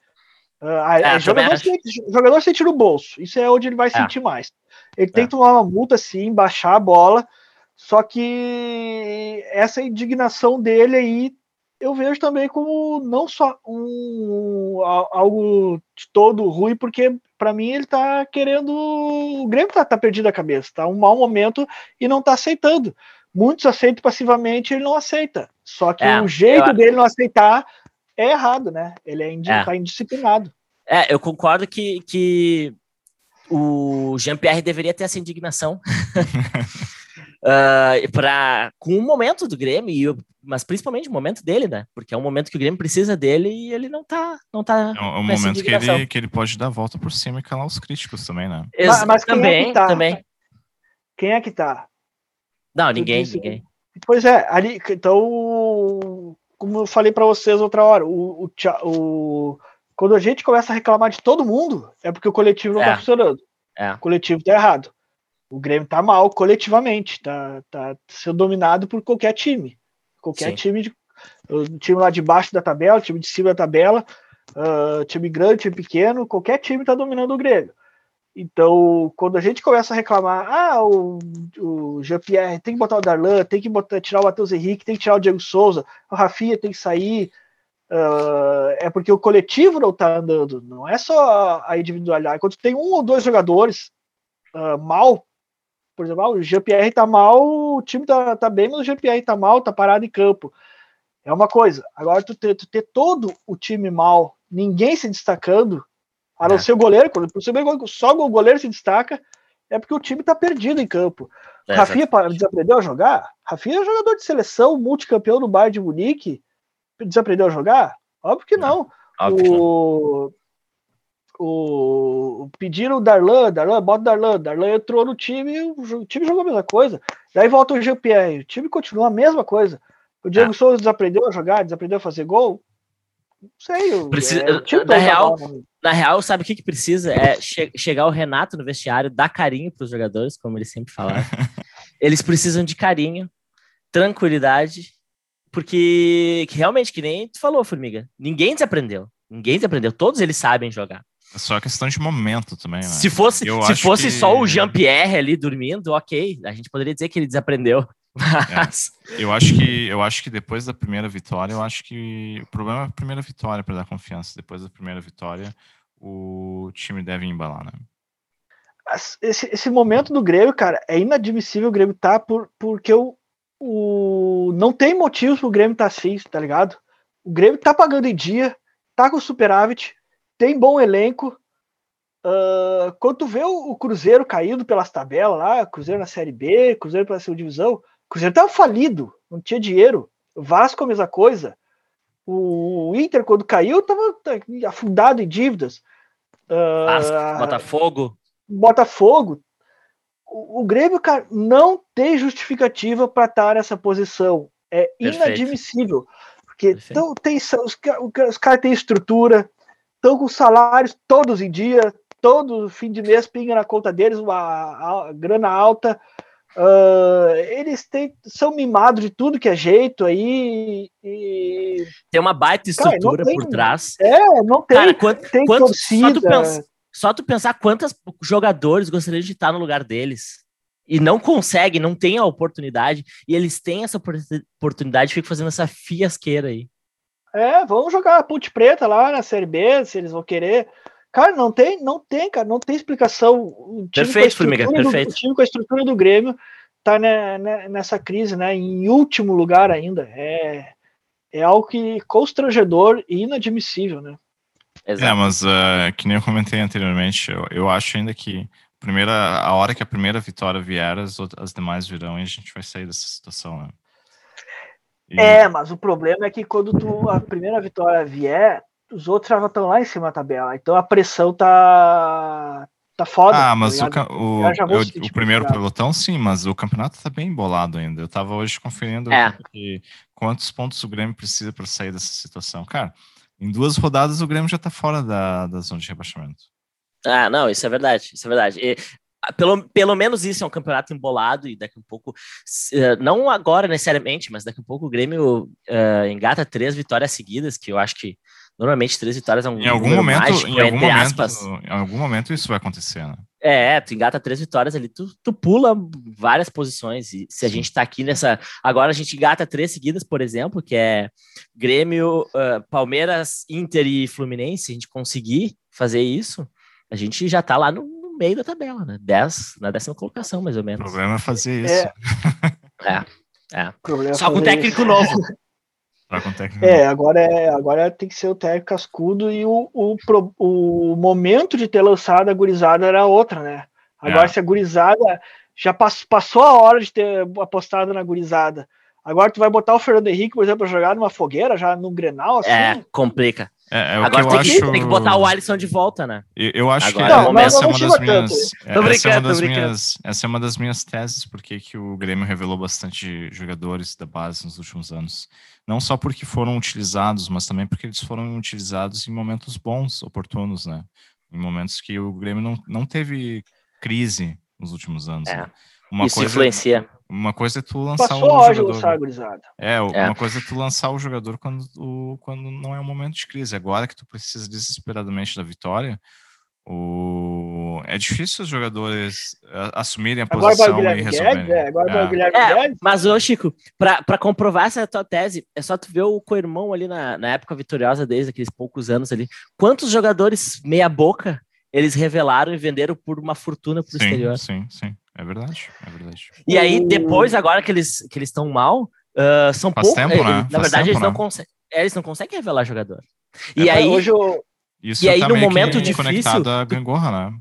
Uh, é, jogador, sente, jogador sente no bolso, isso é onde ele vai é. sentir mais. Ele tem é. que tomar uma multa, sim, baixar a bola, só que essa indignação dele aí eu vejo também como não só um, algo de todo ruim, porque para mim ele tá querendo. O Grêmio tá, tá perdido a cabeça, tá um mau momento e não tá aceitando. Muitos aceitam passivamente, ele não aceita. Só que é, o jeito eu... dele não aceitar é errado, né? Ele é, indi é. tá indisciplinado. É, eu concordo que, que o Jean-Pierre deveria ter essa indignação. uh, pra, com o momento do Grêmio, e eu, mas principalmente o momento dele, né? Porque é um momento que o Grêmio precisa dele e ele não tá. Não tá é um, é momento que ele, que ele pode dar a volta por cima e calar os críticos também, né? Mas, mas também, é tá? também. Quem é que tá? Não, ninguém, disse, ninguém. Pois é, ali, então, como eu falei para vocês outra hora, o, o, o, quando a gente começa a reclamar de todo mundo, é porque o coletivo não tá é. tá funcionando. É. O coletivo tá errado. O Grêmio tá mal coletivamente, tá, tá sendo dominado por qualquer time. Qualquer Sim. time, de, o time lá de baixo da tabela, time de cima da tabela, uh, time grande, time pequeno, qualquer time tá dominando o Grêmio. Então, quando a gente começa a reclamar, ah, o, o Jean-Pierre tem que botar o Darlan, tem que botar, tirar o Matheus Henrique, tem que tirar o Diego Souza, o Rafinha tem que sair, uh, é porque o coletivo não tá andando, não é só a individualidade. Quando tem um ou dois jogadores uh, mal, por exemplo, ah, o GPR tá mal, o time tá, tá bem, mas o GPR tá mal, tá parado em campo. É uma coisa. Agora, tu ter, tu ter todo o time mal, ninguém se destacando, a não é. ser o goleiro, quando só o goleiro se destaca, é porque o time tá perdido em campo. É, Rafinha desaprendeu a jogar? Rafinha é jogador de seleção, multicampeão do Bayern de Munique. Desaprendeu a jogar? Óbvio que não. Óbvio o... Que não o, pediram o Darlan, Darlan, bota o Darlan, Darlan entrou no time, o time jogou a mesma coisa. Daí volta o GPR, o time continua a mesma coisa. O Diego é. Souza desaprendeu a jogar, desaprendeu a fazer gol. Não sei. Precisa, é, na, real, na real, sabe o que, que precisa? É che chegar o Renato no vestiário, dar carinho para os jogadores, como eles sempre falaram. eles precisam de carinho, tranquilidade, porque realmente, que nem tu falou, Formiga, ninguém desaprendeu. Ninguém desaprendeu, todos eles sabem jogar. É só questão de momento também, né? Se fosse, se fosse que... só o Jean-Pierre ali dormindo, ok. A gente poderia dizer que ele desaprendeu. Mas... É. Eu acho que eu acho que depois da primeira vitória, eu acho que o problema é a primeira vitória para dar confiança. Depois da primeira vitória, o time deve embalar, né? Esse, esse momento do Grêmio, cara, é inadmissível o Grêmio tá por, porque o, o não tem motivos pro Grêmio tá assim, tá ligado? O Grêmio tá pagando em dia, tá com superávit, tem bom elenco. Uh, quando tu vê o, o, Cruzeiro caído pelas tabelas lá, Cruzeiro na Série B, Cruzeiro pela segunda divisão, Cruzeiro tava falido, não tinha dinheiro. Vasco a mesma coisa. O, o Inter, quando caiu, tava afundado em dívidas. Uh, Vasco, Botafogo. Botafogo. O, o Grêmio, cara, não tem justificativa para estar nessa posição. É Perfeito. inadmissível. Porque então, tem, os, os caras têm estrutura, estão com salários todos em dia, todo fim de mês pinga na conta deles uma, grana alta. Uh, eles têm, são mimados de tudo que é jeito aí. E... Tem uma baita estrutura Cara, tem, por trás. É, não tem. Cara, tem quantos, torcida. Só tu, pensa, só tu pensar quantos jogadores gostariam de estar no lugar deles. E não conseguem, não tem a oportunidade. E eles têm essa oportunidade, ficam fazendo essa fiasqueira aí. É, vamos jogar a Ponte Preta lá na Série B, se eles vão querer. Cara, não tem, não tem, cara, não tem explicação. perfeito, Formiga, perfeito. o time com a estrutura do Grêmio tá né, né, nessa crise, né? Em último lugar ainda. É, é algo que constrangedor e inadmissível, né? Exato. É, mas uh, que nem eu comentei anteriormente, eu, eu acho ainda que primeira, a hora que a primeira vitória vier, as, as demais virão e a gente vai sair dessa situação, né? E... É, mas o problema é que quando tu, a primeira vitória vier, os outros já estão lá em cima da tabela. Então a pressão tá, tá foda. Ah, mas tá o, o, eu, o primeiro pelotão, sim, mas o campeonato tá bem embolado ainda. Eu tava hoje conferindo é. que, quantos pontos o Grêmio precisa para sair dessa situação. Cara, em duas rodadas o Grêmio já tá fora da, da zona de rebaixamento. Ah, não, isso é verdade, isso é verdade. E, pelo, pelo menos isso é um campeonato embolado e daqui a um pouco, eh, não agora necessariamente, mas daqui a pouco o Grêmio uh, engata três vitórias seguidas, que eu acho que Normalmente três vitórias é um em algum momento, mágico, em algum momento, aspas. Em algum momento isso vai acontecer, né? É, tu engata três vitórias ali, tu, tu pula várias posições. E se a gente tá aqui nessa. Agora a gente engata três seguidas, por exemplo, que é Grêmio, uh, Palmeiras, Inter e Fluminense. A gente conseguir fazer isso, a gente já tá lá no, no meio da tabela, né? Dez, na décima colocação, mais ou menos. O problema é fazer isso. É. é. é. Só com técnico isso. novo. É, agora, é, agora tem que ser o técnico cascudo e o, o, o momento de ter lançado a gurizada era outra, né? Agora, é. se a gurizada já pass, passou a hora de ter apostado na gurizada. Agora tu vai botar o Fernando Henrique, por exemplo, pra jogar numa fogueira, já no Grenal, assim. É, complica. É, é Agora tem, acho... que, tem, que, botar o Alisson de volta, né? Eu, eu acho Agora, que não, não, essa, é uma das minhas, essa, é uma das minhas, essa é uma das minhas teses, porque que o Grêmio revelou bastante jogadores da base nos últimos anos. Não só porque foram utilizados, mas também porque eles foram utilizados em momentos bons, oportunos, né? Em momentos que o Grêmio não, não teve crise nos últimos anos. É. Né? Uma Isso coisa, influencia. Uma coisa é tu lançar Passou o jogador. Lançar, é, é, uma coisa é tu lançar o jogador quando, o, quando não é um momento de crise. Agora que tu precisa desesperadamente da vitória, o... é difícil os jogadores assumirem a agora posição e resolverem. É, agora é. Guilherme é, mas, ô Chico, para comprovar essa tua tese, é só tu ver o co-irmão ali na, na época vitoriosa desde aqueles poucos anos ali. Quantos jogadores meia boca eles revelaram e venderam por uma fortuna pro sim, exterior? Sim, sim. É verdade, é verdade. E aí, depois, agora que eles que eles estão mal, uh, são poucos. Tempo, né? Na Faz verdade, tempo, eles, né? não conseguem, eles não conseguem revelar jogador. E é, aí. Hoje eu... Isso e aí, tá no momento difícil. Conectado à gangorra, né?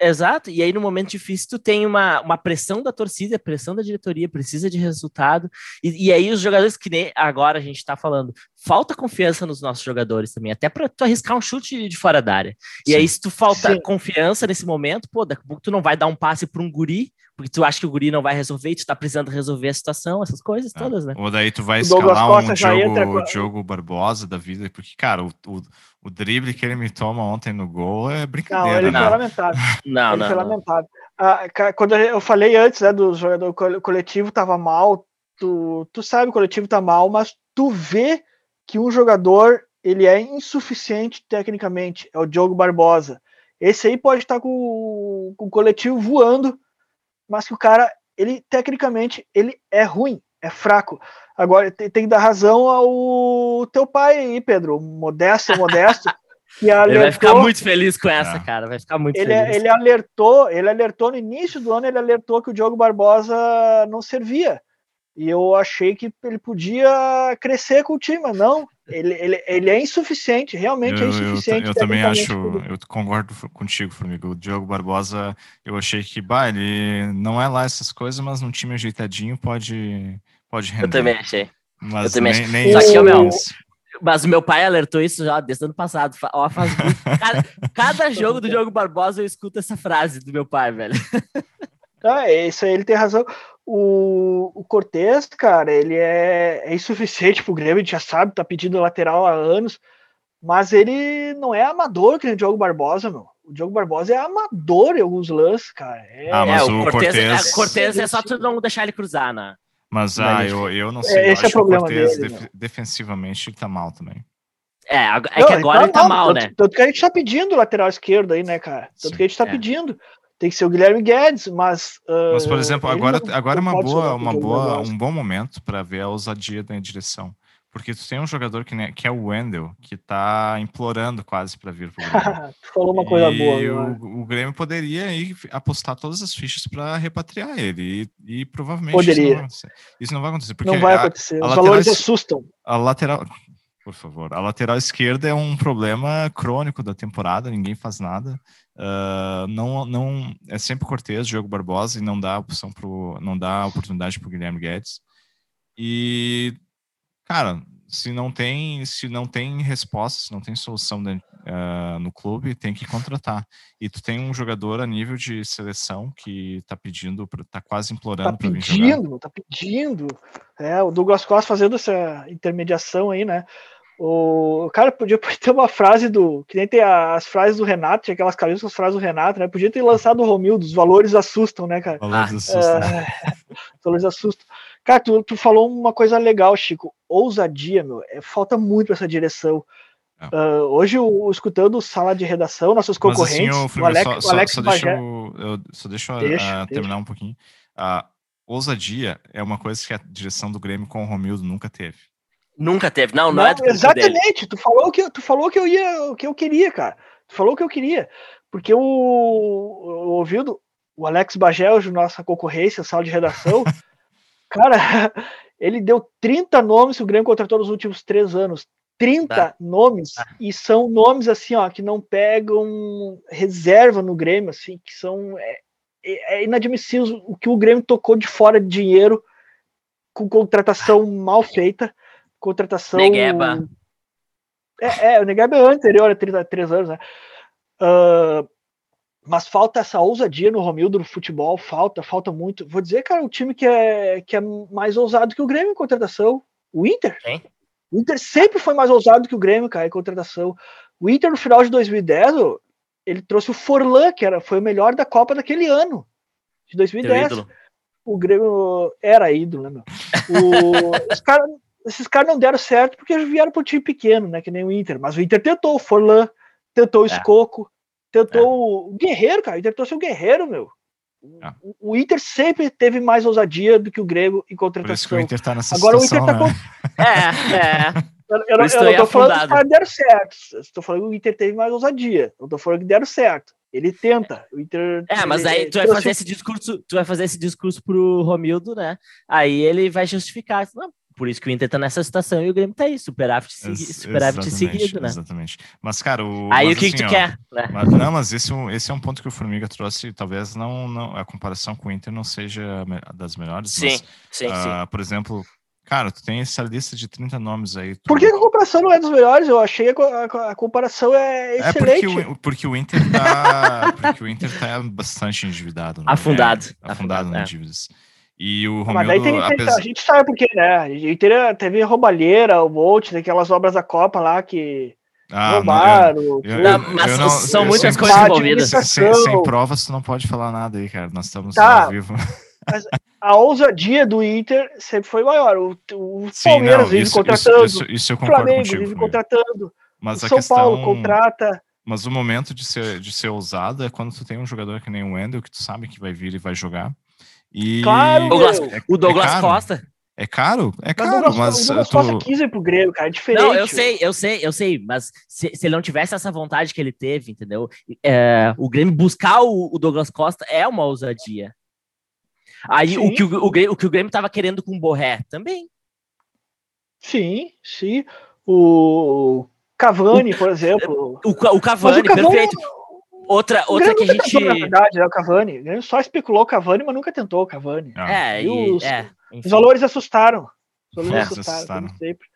Exato, e aí no momento difícil tu tem uma, uma pressão da torcida, pressão da diretoria, precisa de resultado, e, e aí os jogadores que nem agora a gente tá falando, falta confiança nos nossos jogadores também, até para tu arriscar um chute de fora da área. E Sim. aí se tu falta Sim. confiança nesse momento, pô, daqui a pouco tu não vai dar um passe para um guri, porque tu acha que o guri não vai resolver, e tu tá precisando resolver a situação, essas coisas é. todas, né? Ou daí tu vai escalar um jogo, jogo Barbosa da vida, porque, cara, o, o, o, drible que ele me toma ontem no gol é brincadeira. Não, ele né? foi lamentável. Não, ele não. Foi não. lamentável. Ah, quando eu falei antes, né, do jogador coletivo tava mal, tu, tu sabe que o coletivo tá mal, mas tu vê que um jogador ele é insuficiente tecnicamente, é o Diogo Barbosa. Esse aí pode estar com, com o coletivo voando, mas que o cara, ele tecnicamente, ele é ruim, é fraco. Agora tem, tem que dar razão ao teu pai aí, Pedro, modesto, modesto. que alertou, ele vai ficar muito feliz com essa, é. cara. Vai ficar muito ele, feliz. Ele alertou, ele alertou no início do ano, ele alertou que o Diogo Barbosa não servia. E eu achei que ele podia crescer com o time, mas não. Ele, ele, ele é insuficiente, realmente é eu, é insuficiente. Eu, eu também acho, eu concordo contigo, Formiga. O Diogo Barbosa, eu achei que, bah, ele não é lá essas coisas, mas num time ajeitadinho pode, pode render. Eu também achei. Mas eu também nem, achei. nem Só que, meu, mas o meu pai alertou isso já desde o ano passado. Ó, faz cada, cada jogo do Diogo Barbosa eu escuto essa frase do meu pai, velho. Ah, isso aí ele tem razão. O, o Cortez, cara, ele é, é insuficiente pro Grêmio, a gente já sabe, tá pedindo lateral há anos, mas ele não é amador que nem o Diogo Barbosa, meu. O Diogo Barbosa é amador em alguns lances, cara. É, ah, mas é, o, Cortez, Cortez... É, Cortez é só tu não deixar ele cruzar, né? Mas ah, eu, eu não sei. Esse eu é o problema Cortez, dele, def defensivamente, ele tá mal também. É, é não, que agora ele tá, ele tá mal, tanto, né? Tanto que a gente tá pedindo lateral esquerdo aí, né, cara? Tanto Sim, que a gente tá é. pedindo tem que ser o Guilherme Guedes, mas. Uh, mas, por exemplo, agora, agora é uma boa, uma boa, um bom momento para ver a ousadia da direção. Porque tu tem um jogador que, né, que é o Wendel, que tá implorando quase para vir pro Grêmio. tu falou uma coisa e boa. O, o, Grêmio poderia aí apostar todas as fichas para repatriar ele. E, e provavelmente poderia. Isso, não isso não vai acontecer. Porque não vai acontecer. A, a Os valores assustam. A lateral. Por favor. A lateral esquerda é um problema crônico da temporada, ninguém faz nada. Uh, não, não é sempre Cortez, Diogo Barbosa, e não dá opção pro, não dá oportunidade para o Guilherme Guedes. E cara, se não tem, se não tem resposta, se não tem solução de, uh, no clube, tem que contratar. E tu tem um jogador a nível de seleção que tá pedindo, tá quase implorando tá para vir jogar. Tá pedindo, tá pedindo. É, o Douglas Costa fazendo essa intermediação aí, né? O cara podia ter uma frase do. Que nem tem as frases do Renato, tinha aquelas camisas com as frases do Renato, né? Podia ter lançado o Romildo, os valores assustam, né, cara? Valores assustam. É, os valores assustam. Cara, tu, tu falou uma coisa legal, Chico. Ousadia, meu. É, falta muito essa direção. Uh, hoje, o, escutando sala de redação, nossos concorrentes, Mas, assim, o, Alex, só, o Alex só, só deixa eu, eu, só deixa eu deixa, uh, terminar um pouquinho. A uh, ousadia é uma coisa que a direção do Grêmio com o Romildo nunca teve. Nunca teve, não, não, não é do Exatamente, tu falou que tu falou que eu ia, que eu queria, cara. Tu falou que eu queria, porque o, o ouvido, o Alex Bagel, nossa concorrência, sala de redação, Cara, ele deu 30 nomes que o Grêmio contratou nos últimos três anos. 30 tá. nomes, tá. e são nomes assim, ó, que não pegam reserva no Grêmio, assim, que são. É, é, é inadmissível o que o Grêmio tocou de fora de dinheiro com contratação mal feita. Contratação. Negueba. É, é o Negueba é anterior a 33 anos, né? Uh, mas falta essa ousadia no Romildo no futebol, falta, falta muito. Vou dizer, cara, o time que é, que é mais ousado que o Grêmio em contratação, o Inter. O Inter sempre foi mais ousado que o Grêmio, cara, em contratação. O Inter, no final de 2010, ele trouxe o Forlan, que era, foi o melhor da Copa daquele ano, de 2010. O Grêmio era ídolo, né, meu? O, os cara, esses caras não deram certo porque vieram para um time pequeno, né, que nem o Inter. Mas o Inter tentou o Forlan, tentou o é. Escoco, Tentou é. o Guerreiro, cara. O Inter trouxe o Guerreiro, meu. É. O Inter sempre teve mais ousadia do que o Grêmio em contratação. Por isso que o Inter tá nessa Agora situação, o Inter tá né? com... É, é. Eu, eu, eu não tô falando que os caras deram certo. Estou falando que o Inter teve mais ousadia. Eu tô falando que deram certo. Ele tenta. O Inter. É, mas ele, aí tu vai fazer esse discurso, tu vai fazer esse discurso pro Romildo, né? Aí ele vai justificar. Não, por isso que o Inter tá nessa situação e o Grêmio tá aí, superávit, segui, superávit seguido, né? Exatamente. Mas, cara, o. Aí mas, o que, assim, que tu ó, quer? Né? Mas, não, mas esse, é esse é um ponto que o Formiga trouxe, talvez não, não a comparação com o Inter não seja das melhores. Sim, mas, sim, uh, sim. Por exemplo, Cara, tu tem essa lista de 30 nomes aí. Tu... Por que a comparação não é dos melhores? Eu achei que a, a, a comparação é excelente. É porque o, porque o Inter tá. porque o Inter tá bastante endividado. Né? Afundado. É, afundado, em é. dívidas. E o Romildo, Mas daí tem, apesar... a gente sabe por quê, né? Gente teve roubalheira, o Bolt, aquelas obras da Copa lá que ah, roubaram. Não, eu, eu, não, mas não, são muitas coisas envolvidas. Sem, sem, provas, tu não pode falar nada aí, cara. Nós estamos tá, ao vivo. Mas a ousadia do Inter sempre foi maior. O, o Sim, Palmeiras não, vive isso, contratando. Isso, isso, isso eu concordo o Flamengo contigo, vive contratando. Mas o São questão... Paulo contrata. Mas o momento de ser, de ser ousado é quando tu tem um jogador que nem o Wendel, que tu sabe que vai vir e vai jogar. E... Claro, Douglas, o Douglas é Costa. É caro? É caro, Douglas, mas. O Douglas. Costa quis ir pro Grêmio, cara, é diferente. Não, eu sei, eu sei, eu sei, mas se, se ele não tivesse essa vontade que ele teve, entendeu? É, o Grêmio buscar o, o, Douglas Costa é uma ousadia. Aí o que o, o, o, que o Grêmio tava querendo com o Borré também. Sim, sim. O Cavani, por exemplo. O, o Cavani, Cavani, perfeito. Outra, outra que a gente. Tentou, na verdade, é o Cavani. Ele só especulou o Cavani, mas nunca tentou o Cavani. Ah. É, e, os, é, os, valores assustaram. Os valores é, assustaram, assustaram. sempre.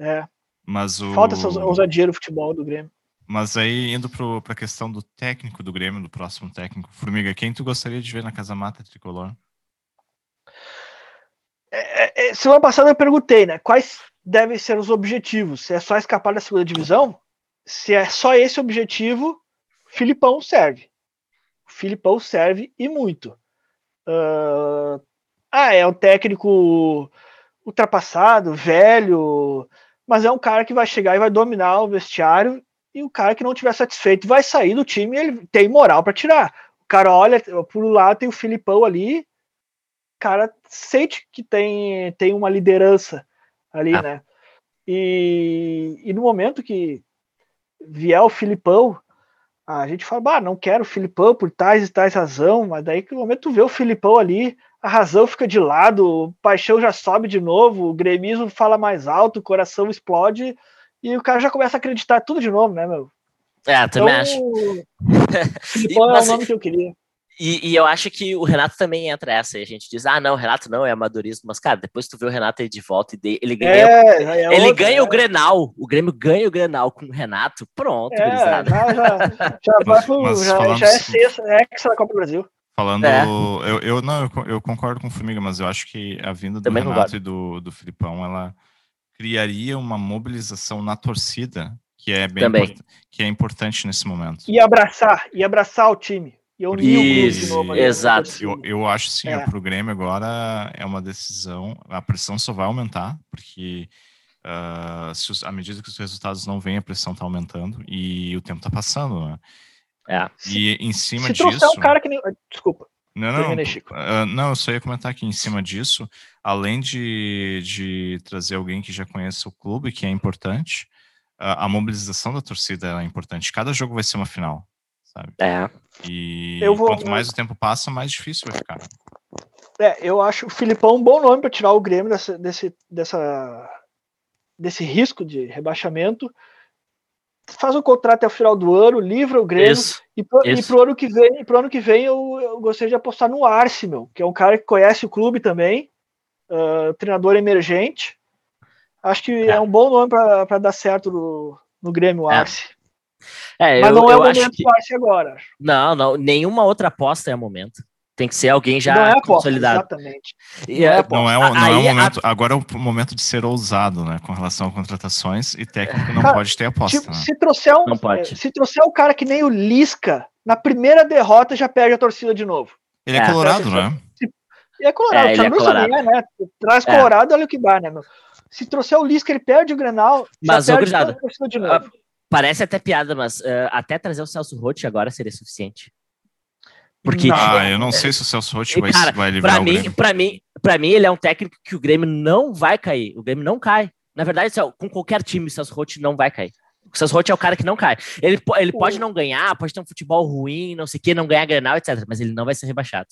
É. Mas o... Falta essa ousadia no futebol do Grêmio. Mas aí, indo para a questão do técnico do Grêmio, do próximo técnico, Formiga, quem tu gostaria de ver na Casa Mata Tricolor? É, é, semana passada eu perguntei, né? Quais devem ser os objetivos? Se é só escapar da segunda divisão? Se é só esse objetivo, Filipão serve. O Filipão serve e muito. Uh, ah, é um técnico ultrapassado, velho, mas é um cara que vai chegar e vai dominar o vestiário e o cara que não tiver satisfeito vai sair do time e ele tem moral para tirar. O cara olha, por um lado tem o Filipão ali, o cara sente que tem, tem uma liderança ali, ah. né? E, e no momento que vier o Filipão, a gente fala, bah, não quero o Filipão por tais e tais razão, mas daí que no momento tu vê o Filipão ali, a razão fica de lado, o paixão já sobe de novo, o gremismo fala mais alto, o coração explode e o cara já começa a acreditar tudo de novo, né, meu? É, também então, acho. Filipão é o nome que eu queria. E, e, eu acho que o Renato também entra essa. E a gente diz, ah, não, o Renato não é amadorismo. Mas, cara, depois tu vê o Renato aí de volta e ele ganha, é, é ele outra, ganha é. o Grenal. O Grêmio ganha o Grenal com o Renato. Pronto, é, já, já, já, vai pro, já, falando, já é sexta, é que da Copa do Brasil. Falando, é. eu, eu, não, eu, eu, concordo com o Formiga, mas eu acho que a vinda do também Renato e do, do Filipão, ela criaria uma mobilização na torcida que é bem import, que é importante nesse momento. E abraçar, e abraçar o time. E unir o grupo de novo. Exato. Eu, eu acho sim, é. pro Grêmio agora é uma decisão, a pressão só vai aumentar, porque uh, se à medida que os resultados não vêm, a pressão está aumentando e o tempo está passando, né? É. E em cima se disso. Se trouxer um cara que nem. Desculpa. Não, não, uh, não, eu só ia comentar que em cima disso, além de, de trazer alguém que já conheça o clube, que é importante, uh, a mobilização da torcida é importante. Cada jogo vai ser uma final sabe? É. E vou, quanto mais o tempo passa, mais difícil vai ficar. É, eu acho o Filipão um bom nome para tirar o Grêmio dessa, desse, dessa, desse risco de rebaixamento. Faz um contrato até o final do ano, livra o Grêmio. Isso, e, pro, isso. e pro ano que vem, pro ano que vem eu, eu gostaria de apostar no Arce, meu, que é um cara que conhece o clube também, uh, treinador emergente. Acho que é, é um bom nome para dar certo no, no Grêmio, é. Arce. É, Mas eu, não é o momento que... Agora. Não, não, nenhuma outra aposta é o momento. Tem que ser alguém já não é aposta, consolidado. Exatamente. Não, é, não, é, não é o momento. A... Agora é o momento de ser ousado, né? Com relação a contratações e técnico não cara, pode ter aposta. Tipo, né? se, trouxer um, não pode. se trouxer um cara que nem o Lisca, na primeira derrota já perde a torcida de novo. Ele é, é colorado, né? é colorado, é, ele é colorado. Né? Traz é. colorado, olha o que dá, né? Se trouxer o Lisca, ele perde o Grenal, Mas, já perde a torcida de novo. Parece até piada, mas uh, até trazer o Celso Rotti agora seria suficiente. Porque, ah, eu não sei se o Celso Rotti vai, cara, vai livrar pra mim, o Grêmio. Pra mim, pra mim, ele é um técnico que o Grêmio não vai cair. O Grêmio não cai. Na verdade, com qualquer time, o Celso Rotti não vai cair. O Celso Rotti é o cara que não cai. Ele, ele pode não ganhar, pode ter um futebol ruim, não sei o que, não ganhar Grenal, etc. Mas ele não vai ser rebaixado.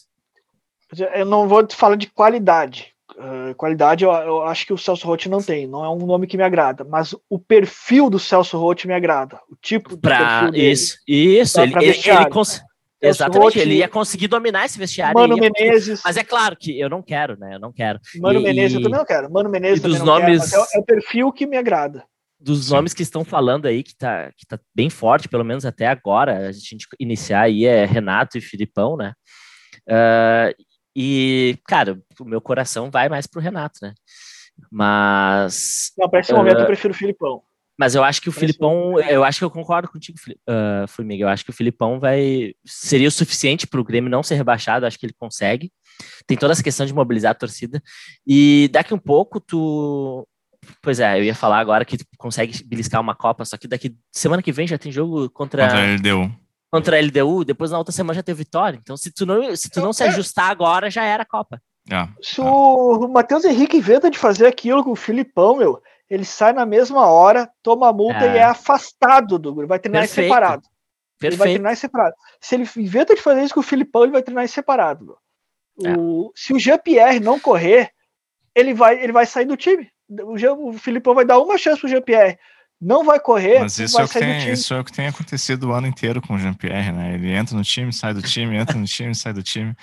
Eu não vou te falar de qualidade. Uh, qualidade eu, eu, acho que o Celso Rotti não tem, não é um nome que me agrada, mas o perfil do Celso Rotti me agrada, o tipo pra, dele. Isso, isso, ele, ele, ele cons... Exatamente, ele ia conseguir dominar esse vestiário. Mano Menezes. Mas é claro que eu não quero, né? Eu não quero. Mano e, Menezes, eu também não quero. Mano Menezes dos nomes... Quero, é, é, o perfil que me agrada. Dos nomes que estão falando aí, que tá, que tá bem forte, pelo menos até agora, a gente iniciar aí é Renato e Filipão, né? Uh, e, cara, o meu coração vai mais pro Renato, né? Mas. Não, para esse uh, momento eu prefiro o Filipão. Mas eu acho que o Filipão, eu acho que eu concordo contigo, uh, Formiga. Eu acho que o Filipão vai seria o suficiente para o Grêmio não ser rebaixado. Acho que ele consegue. Tem toda essa questão de mobilizar a torcida. E daqui um pouco tu, pois é, eu ia falar agora que tu consegue beliscar uma Copa, só que daqui semana que vem já tem jogo contra. Contra a LDU contra a LDU, depois na outra semana já teve vitória. Então, se tu não, se, tu não se é. ajustar agora, já era a Copa. É, se é. o Matheus Henrique inventa de fazer aquilo com o Filipão, meu, ele sai na mesma hora, toma a multa é. e é afastado do grupo. Vai treinar Perfeito. separado. Perfeito. Ele vai treinar separado. Se ele inventa de fazer isso com o Filipão, ele vai treinar separado. O, se o Jean-Pierre não correr, ele vai, ele vai sair do time. O, Jean, o Filipão vai dar uma chance pro Jean-Pierre não vai correr. Mas isso, é o que tem, isso é o que tem acontecido o ano inteiro com o Jean-Pierre, né? Ele entra no time, sai do time, entra no time, sai do time.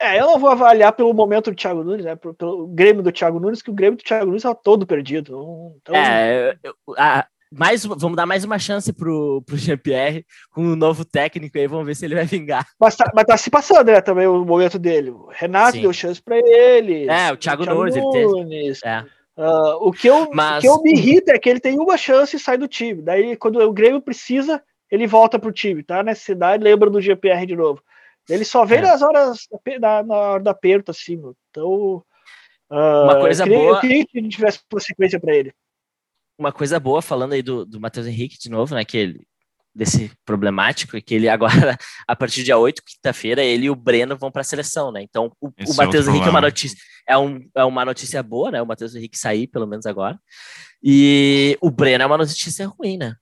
É, eu não vou avaliar pelo momento do Thiago Nunes, né? Pelo, pelo Grêmio do Thiago Nunes, que o Grêmio do Thiago Nunes é todo perdido. Então, é, eu, a, mais, vamos dar mais uma chance pro, pro Jean-Pierre com um novo técnico aí, vamos ver se ele vai vingar. Mas tá, mas tá se passando, né, também o momento dele. O Renato Sim. deu chance para ele. É, o Thiago, o Thiago Nunes. Nunes. É. Uh, o, que eu, Mas... o que eu me irrita é que ele tem uma chance e sai do time. Daí, quando o Grêmio precisa, ele volta pro time, tá? Necessidade, lembra do GPR de novo. Ele só vem é. nas horas da, na hora da aperto, assim, meu. Então. Uh, uma coisa eu queria, boa. Eu queria que a gente tivesse consequência para ele. Uma coisa boa, falando aí do, do Matheus Henrique de novo, né? Que ele desse problemático é que ele agora, a partir do dia 8, quinta-feira, ele e o Breno vão para a seleção, né? Então, o, o Matheus é Henrique é uma notícia, é, um, é uma notícia boa, né? O Matheus Henrique sair, pelo menos agora. E o Breno é uma notícia ruim, né?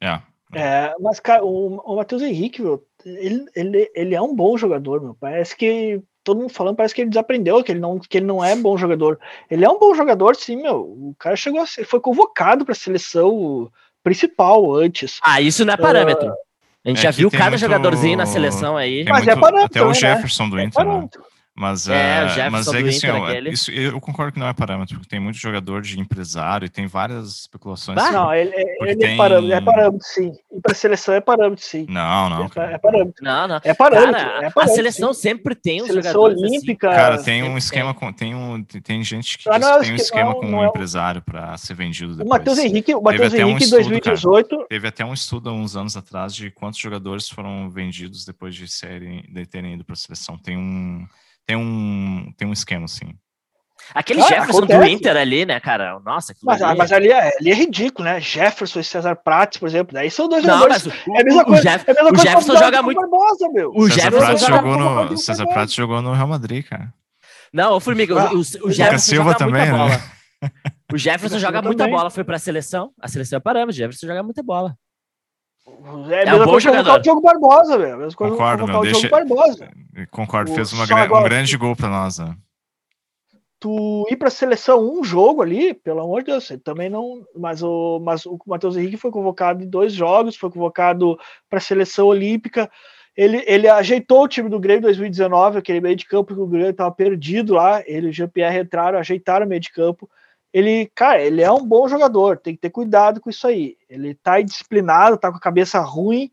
É. É, mas, cara, o, o Matheus Henrique, meu, ele, ele, ele é um bom jogador, meu. Parece que todo mundo falando, parece que ele desaprendeu, que ele não, que ele não é bom jogador. Ele é um bom jogador, sim, meu. O cara chegou a ser, foi convocado para a seleção principal antes. Ah, isso não é parâmetro. Uh, a gente é já viu cada muito... jogadorzinho na seleção aí. Mas é muito... é parâmetro. Até o? Jefferson né? do Inter. É né? Mas é, é mas é que assim, ó, isso, eu concordo que não é parâmetro, porque tem muito jogador de empresário e tem várias especulações. Ah, não, ele, ele tem... é, parâmetro, é parâmetro, sim. E para seleção é parâmetro, sim. Não, não. É, é parâmetro. Não, não. É parâmetro. Cara, é parâmetro a seleção sim. sempre tem um seleção jogadores assim. olímpica. Assim. Cara, tem um esquema tem. com tem um tem gente que ah, não, tem um esquema não, com um empresário para ser vendido depois. O Matheus Henrique, o Matheus Henrique em 2018 cara, teve até um estudo há uns anos atrás de quantos jogadores foram vendidos depois de serem de terem ido para a seleção. Tem um tem um, tem um esquema, assim. Aquele ah, Jefferson acontece. do Inter ali, né, cara? Nossa, mas, ali... mas ali, é, ali é ridículo, né? Jefferson e César Prates, por exemplo. Daí são dois não, jogadores. é a mesma coisa, o, Jeff, é a mesma o coisa Jefferson joga muito. Barbosa, meu. O César Jefferson Prates jogou no, César Prates jogou no Real Madrid, cara. Não, o Formiga, ah, o, o, o Jefferson Silva joga também, muita né? bola. O Jefferson joga muita também. bola, foi pra seleção. A seleção é parâmetro, o Jefferson joga muita bola. É, é um bom jogador. o Diogo Barbosa, velho. Concordo, meu. Deixa... Barbosa. Concordo, fez uma gra... um grande gol pra nós, né? Tu ir pra seleção um jogo ali, pelo amor de Deus, também não. Mas o, mas o Matheus Henrique foi convocado em dois jogos, foi convocado pra seleção olímpica. Ele, ele ajeitou o time do Grêmio em 2019, aquele meio de campo que o Grêmio estava perdido lá. Ele e o Jean-Pierre entraram, ajeitaram o meio de campo ele, cara, ele é um bom jogador, tem que ter cuidado com isso aí. Ele tá indisciplinado, tá com a cabeça ruim,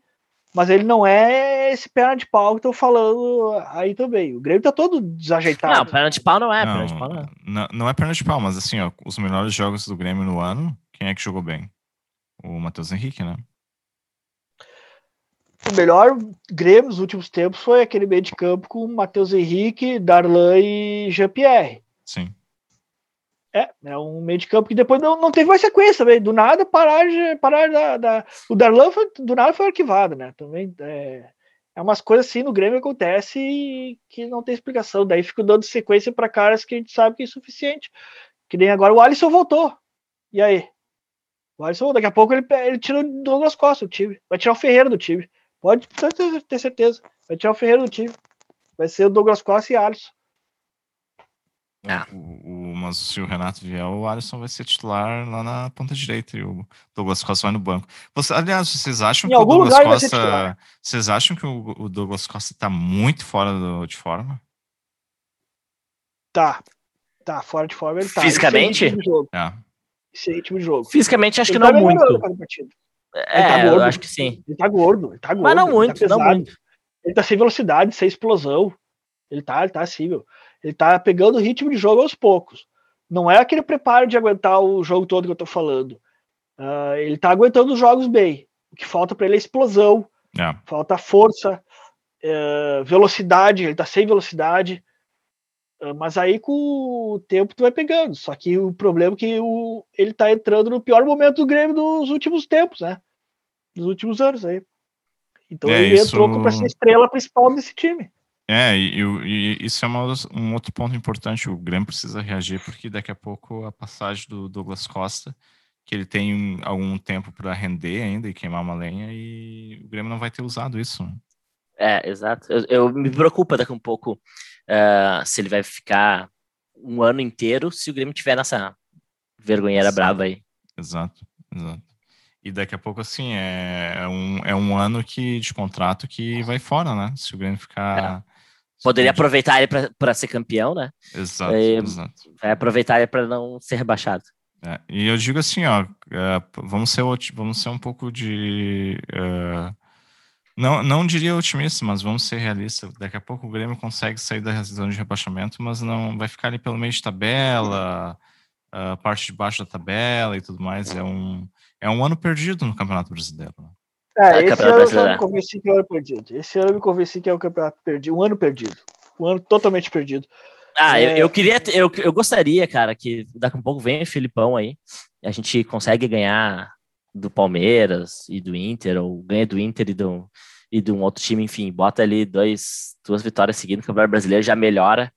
mas ele não é esse perna de pau que estão falando aí também. O Grêmio tá todo desajeitado. Não, perna de pau não é, não, perna de pau não é. Não, não é perna de pau, mas assim, ó, os melhores jogos do Grêmio no ano, quem é que jogou bem? O Matheus Henrique, né? O melhor Grêmio nos últimos tempos foi aquele meio de campo com Matheus Henrique, Darlan e Jean-Pierre. Sim. É, é um meio de campo que depois não, não teve mais sequência, véio. do nada parar, parar da, da, o Darlan foi, do nada foi arquivado, né? Também é, é umas coisas assim no Grêmio acontece que não tem explicação. Daí fico dando sequência para caras que a gente sabe que é suficiente. Que nem agora o Alisson voltou. E aí? O Alisson, daqui a pouco ele, ele tira o Douglas Costa do time. Vai tirar o Ferreira do time. Pode ter certeza. Vai tirar o Ferreira do time. Vai ser o Douglas Costa e Alisson. Ah. O, o, mas se o Renato vier, o Alisson vai ser titular lá na ponta direita e o Douglas Costa vai no banco. Você, aliás, vocês acham em que o Douglas Costa. Vocês acham que o, o Douglas Costa está muito fora do, de forma? Tá. Tá, fora de forma ele tá. Fisicamente? É. Esse ritmo de jogo. Fisicamente, acho ele que tá não muito. É, tá gordo, eu acho que sim. Ele tá gordo, ele tá gordo. Mas não muito, tá não muito. Ele tá sem velocidade, sem explosão. Ele tá, ele tá assim, meu. Ele tá pegando o ritmo de jogo aos poucos. Não é aquele preparo de aguentar o jogo todo que eu tô falando. Uh, ele tá aguentando os jogos bem. O que falta para ele é explosão, é. falta força, uh, velocidade. Ele tá sem velocidade. Uh, mas aí com o tempo tu vai pegando. Só que o problema é que o, ele tá entrando no pior momento do Grêmio dos últimos tempos, né? Dos últimos anos aí. Então é, ele isso... entrou para ser estrela principal desse time. É, e, e, isso é uma, um outro ponto importante. O Grêmio precisa reagir, porque daqui a pouco a passagem do Douglas Costa, que ele tem algum tempo para render ainda e queimar uma lenha, e o Grêmio não vai ter usado isso. Né? É, exato. Eu, eu me preocupa daqui a um pouco uh, se ele vai ficar um ano inteiro se o Grêmio tiver nessa vergonheira exato. brava aí. Exato, exato. E daqui a pouco, assim, é, é um, é um ano que, de contrato que vai fora, né? Se o Grêmio ficar. É Poderia aproveitar ele para ser campeão, né? Exato, e, exato. Vai aproveitar ele para não ser rebaixado. É, e eu digo assim, ó, é, vamos, ser, vamos ser um pouco de. Uh, não, não diria otimista, mas vamos ser realistas. Daqui a pouco o Grêmio consegue sair da zona de rebaixamento, mas não vai ficar ali pelo meio de tabela, uh, parte de baixo da tabela e tudo mais. É um, é um ano perdido no Campeonato Brasileiro. Né? É, esse ano eu me convenci que é o ano perdido. Esse ano eu me convenci que é o campeonato perdido. Um ano perdido. Um ano totalmente perdido. Ah, é... eu, eu, queria, eu, eu gostaria, cara, que daqui a um pouco vem o Filipão aí, a gente consegue ganhar do Palmeiras e do Inter, ou ganha do Inter e do, e de um outro time, enfim, bota ali dois, duas vitórias seguidas no Campeonato Brasileiro, já melhora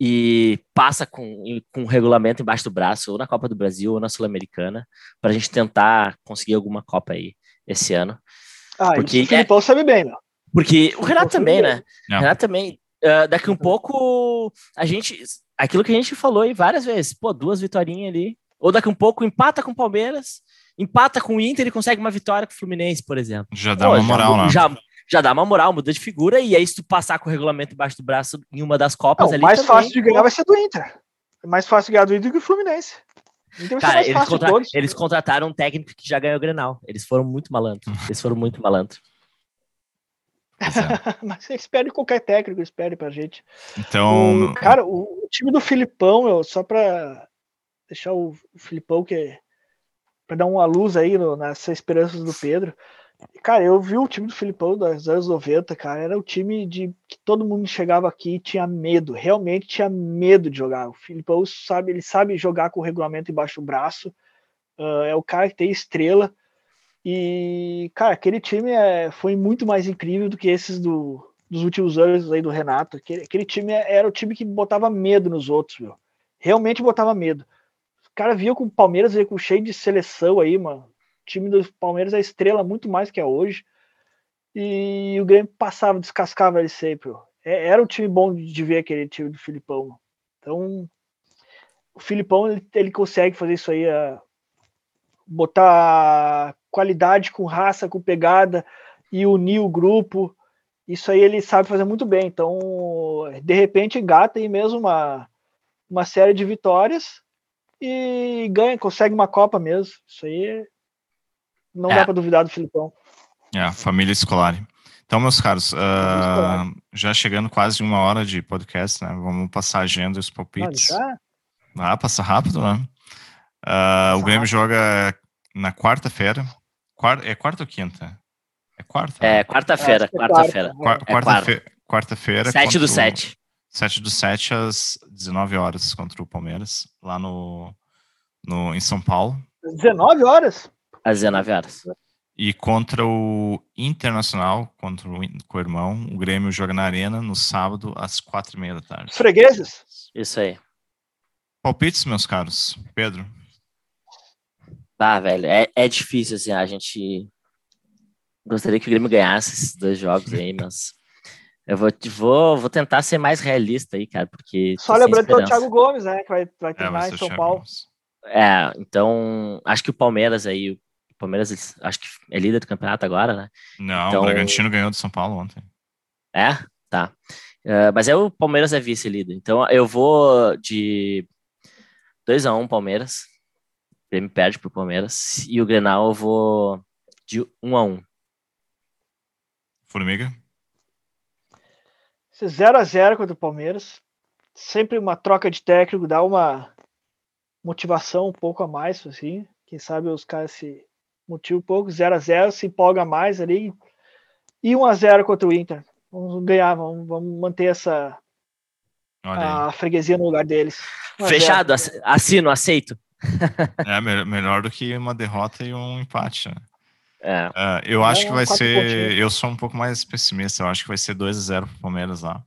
e passa com, com um regulamento embaixo do braço, ou na Copa do Brasil, ou na Sul-Americana, para a gente tentar conseguir alguma Copa aí ano. Ah, porque, o Filipão é, sabe bem, né? Porque o Renato também, né? O Renato também. Uh, daqui um pouco, a gente. Aquilo que a gente falou aí várias vezes, pô, duas vitórias ali. Ou daqui um pouco empata com o Palmeiras, empata com o Inter e consegue uma vitória com o Fluminense, por exemplo. Já dá pô, uma moral, já, né? Já, já dá uma moral, muda de figura, e aí se tu passar com o regulamento embaixo do braço em uma das Copas Não, ali. O mais também, fácil de ganhar vai ser do Inter. É mais fácil de ganhar do Inter que o Fluminense. Cara, eles, contra... eles, contrataram um técnico que já ganhou o Grenal. Eles foram muito malandros. Eles foram muito malandros. É. Mas espere qualquer técnico, espere pra gente. Então. O, cara, o, o, time do Filipão, eu, só pra deixar o, o Filipão, que é, pra dar uma luz aí no, nessas esperanças do Pedro. Cara, eu vi o time do Filipão dos anos 90, cara, era o time de que todo mundo chegava aqui e tinha medo, realmente tinha medo de jogar. O Filipão sabe, ele sabe jogar com o regulamento embaixo do braço, uh, é o cara que tem estrela. E, cara, aquele time é, foi muito mais incrível do que esses do, dos últimos anos aí do Renato. Aquele, aquele time era o time que botava medo nos outros, viu? Realmente botava medo. O cara via com o Palmeiras, veio com cheio de seleção aí, mano time do Palmeiras é estrela muito mais que é hoje. E o Grêmio passava, descascava ele sempre. É, era um time bom de ver aquele time do Filipão. Então, o Filipão ele, ele consegue fazer isso aí, a, botar qualidade com raça, com pegada e unir o grupo. Isso aí ele sabe fazer muito bem. Então, de repente, engata aí mesmo uma, uma série de vitórias e ganha, consegue uma Copa mesmo. Isso aí não é. dá para duvidar do Filipão. É, família escolar. Então, meus caros, uh, já chegando quase uma hora de podcast, né? Vamos passar a agenda e os palpites. Ah, passa rápido, né? Uh, o Grêmio rápido. joga na quarta-feira. Quarta, é quarta ou quinta? É quarta? É, quarta-feira. É quarta-feira. Quarta-feira. Quarta-feira. 7 do 7. 7 do 7 às 19 horas contra o Palmeiras, lá no, no, em São Paulo. 19 horas? Às 19 horas. E contra o Internacional, contra o co-irmão, o Grêmio joga na Arena no sábado às quatro e meia da tarde. Fregueses? Isso aí. Palpites, meus caros. Pedro? Ah, velho, é, é difícil, assim, a gente gostaria que o Grêmio ganhasse esses dois jogos aí, mas eu vou, vou, vou tentar ser mais realista aí, cara, porque... Só lembrando que é o Thiago Gomes, né, que vai, vai treinar é, em São Paulo. Gomes. É, então, acho que o Palmeiras aí, Palmeiras, acho que é líder do campeonato agora, né? Não, então... o Bragantino ganhou do São Paulo ontem. É? Tá. Uh, mas é o Palmeiras é vice-líder. Então eu vou de 2x1 um, Palmeiras. O Grêmio perde pro Palmeiras. E o Grenal eu vou de 1x1. Um Formiga? 0x0 contra o Palmeiras. Sempre uma troca de técnico, dá uma motivação um pouco a mais, assim. Quem sabe os caras se motivam um pouco, 0 a 0 se empolga mais ali. E 1 a 0 contra o Inter. Vamos ganhar, vamos, vamos manter essa a freguesia no lugar deles. Fechado, assino, aceito. é melhor do que uma derrota e um empate. Né? É. Uh, eu acho é, que vai ser. Eu sou um pouco mais pessimista. Eu acho que vai ser 2 a 0 pro Palmeiras lá.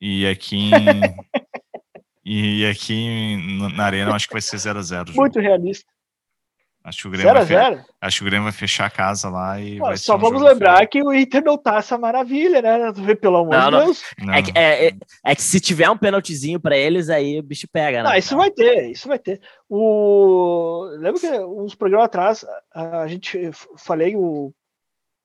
E aqui em, E aqui na Arena eu acho que vai ser 0x0. Muito realista. Acho que, o Grêmio 0 vai fe... acho que o Grêmio vai fechar a casa lá e Pô, Só um vamos lembrar que o Inter não tá essa maravilha, né? Pelo amor não, de Deus. Não. É, que, é, é, é, que se tiver um pênaltizinho para eles, aí o bicho pega, né? Não, isso vai ter, isso vai ter. O... Lembra que uns programas atrás a gente falei o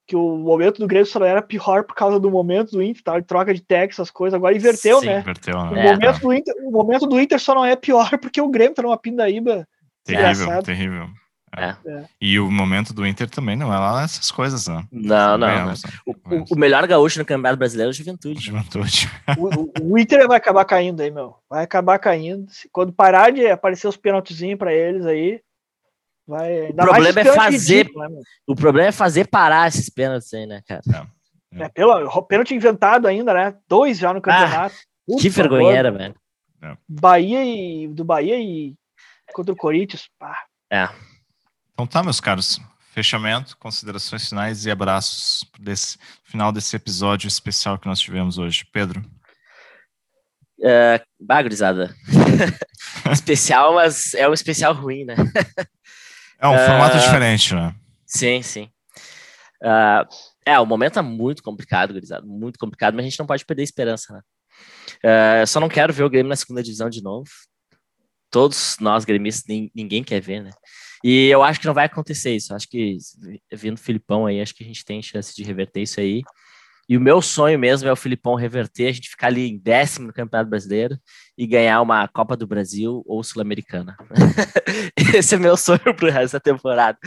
que o momento do Grêmio só era pior por causa do momento do Inter, tá? troca de técnico, essas coisas, agora inverteu, Sim, né? Inverteu, né? O, é, momento do Inter, o momento do Inter só não é pior porque o Grêmio tá numa pindaíba. Terrível, terrível. É. É. E o momento do Inter também não é lá essas coisas, né? Não, não. Ganhamos, né? o, o, melhor gaúcho no Campeonato Brasileiro é o Juventude. Juventude. o, o, Inter vai acabar caindo aí, meu. Vai acabar caindo. Quando parar de aparecer os pênaltizinhos para eles aí, Vai, o problema é fazer. Ridículo, né, o problema é fazer parar esses pênaltis aí, né, cara? É, é pelo pênalti inventado ainda, né? Dois já no campeonato. Ah, que vergonheira, velho. Bahia e do Bahia e contra o Corinthians. Pá. É. Então tá, meus caros. Fechamento, considerações finais e abraços desse final desse episódio especial que nós tivemos hoje. Pedro. Uh, bagrizada. especial, mas é um especial ruim, né? é um uh, formato diferente, né? Sim, sim. Uh, é, o momento é muito complicado, gurizada, muito complicado, mas a gente não pode perder a esperança, né? Uh, só não quero ver o Grêmio na segunda divisão de novo. Todos nós gremistas, ninguém quer ver, né? E eu acho que não vai acontecer isso. Acho que vindo o Filipão aí, acho que a gente tem chance de reverter isso aí. E o meu sonho mesmo é o Filipão reverter, a gente ficar ali em décimo no Campeonato Brasileiro e ganhar uma Copa do Brasil ou Sul-Americana. Esse é meu sonho pro resto da temporada.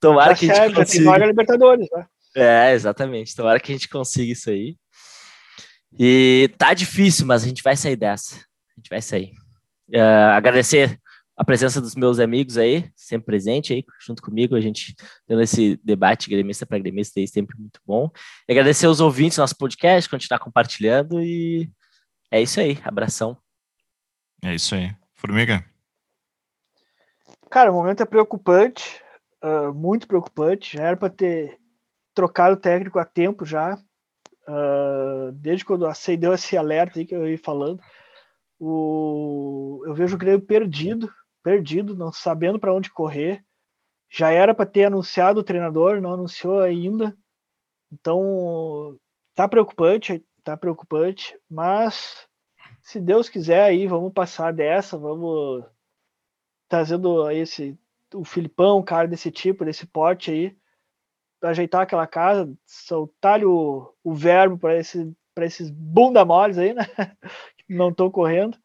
Tomara tá que a gente consiga. Já tem Libertadores, né? É, exatamente. Tomara que a gente consiga isso aí. E tá difícil, mas a gente vai sair dessa. A gente vai sair. Uh, agradecer a presença dos meus amigos aí, sempre presente aí, junto comigo, a gente tendo esse debate gremista para gremista aí, sempre muito bom. E agradecer aos ouvintes do nosso podcast, continuar compartilhando e é isso aí, abração. É isso aí. Formiga? Cara, o momento é preocupante, uh, muito preocupante, já era para ter trocado o técnico há tempo já, uh, desde quando acendeu esse alerta aí que eu ia falando, o, eu vejo o Grêmio perdido, perdido, não sabendo para onde correr. Já era para ter anunciado o treinador, não anunciou ainda. Então, tá preocupante, tá preocupante, mas se Deus quiser aí, vamos passar dessa, vamos trazendo esse o Filipão, cara desse tipo, desse porte aí, ajeitar aquela casa, soltar o, o verbo para esse, esses bunda moles aí, né? que não estão correndo.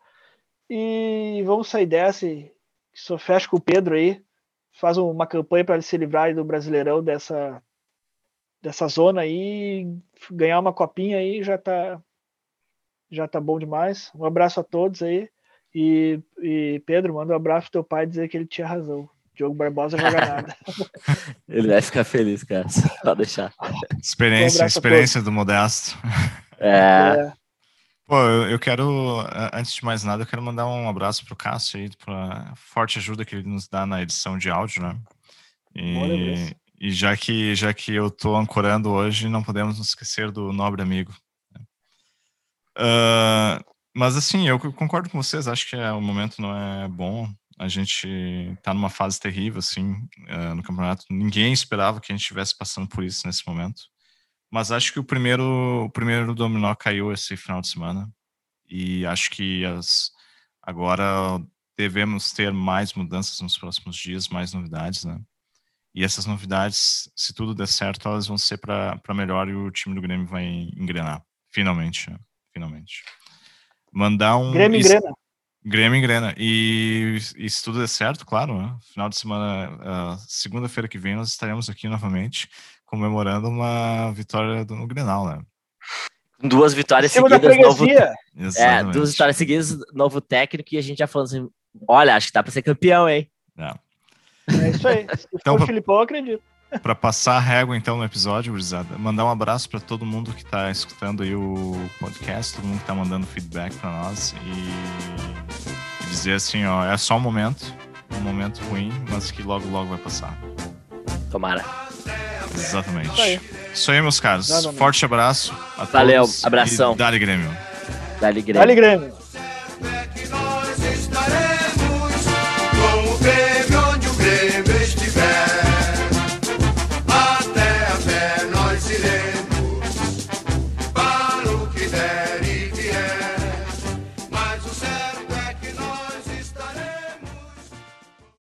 E vamos sair dessa e só fecha com o Pedro aí, faz uma campanha para ele se livrar do Brasileirão dessa dessa zona aí, ganhar uma copinha aí já tá já tá bom demais. Um abraço a todos aí. E, e Pedro, manda um abraço pro teu pai dizer que ele tinha razão. Diogo Barbosa joga nada. ele vai ficar feliz, cara. Pode deixar. Experiência, um experiência do Modesto. É. é. Pô, eu quero, antes de mais nada, eu quero mandar um abraço pro Cássio aí, pela forte ajuda que ele nos dá na edição de áudio, né? E, e já que já que eu tô ancorando hoje, não podemos nos esquecer do nobre amigo. Uh, mas assim, eu concordo com vocês, acho que é, o momento não é bom. A gente tá numa fase terrível, assim, uh, no campeonato. Ninguém esperava que a gente estivesse passando por isso nesse momento. Mas acho que o primeiro, o primeiro dominó caiu esse final de semana. E acho que as, agora devemos ter mais mudanças nos próximos dias, mais novidades, né? E essas novidades, se tudo der certo, elas vão ser para melhor e o time do Grêmio vai engrenar. Finalmente, né? finalmente. Mandar um. Grêmio engrena. Grêmio engrena. E, e se tudo der certo, claro, né? final de semana, uh, segunda-feira que vem, nós estaremos aqui novamente comemorando uma vitória do, no Grenal, né? Duas vitórias seguidas, novo, é, duas vitórias seguidas, novo técnico, e a gente já falando assim, olha, acho que dá para ser campeão, hein? É. é isso aí. Se então, for o Filipão, eu acredito. Para passar a régua, então, no episódio, Brizada, mandar um abraço para todo mundo que está escutando aí o podcast, todo mundo que está mandando feedback para nós e dizer assim, ó, é só um momento, um momento ruim, mas que logo, logo vai passar. Tomara. Exatamente. Isso aí. Meus caros. Exatamente. Forte abraço. A Valeu, todos abração. Dali Grêmio. Dali Grêmio. Dali Grêmio.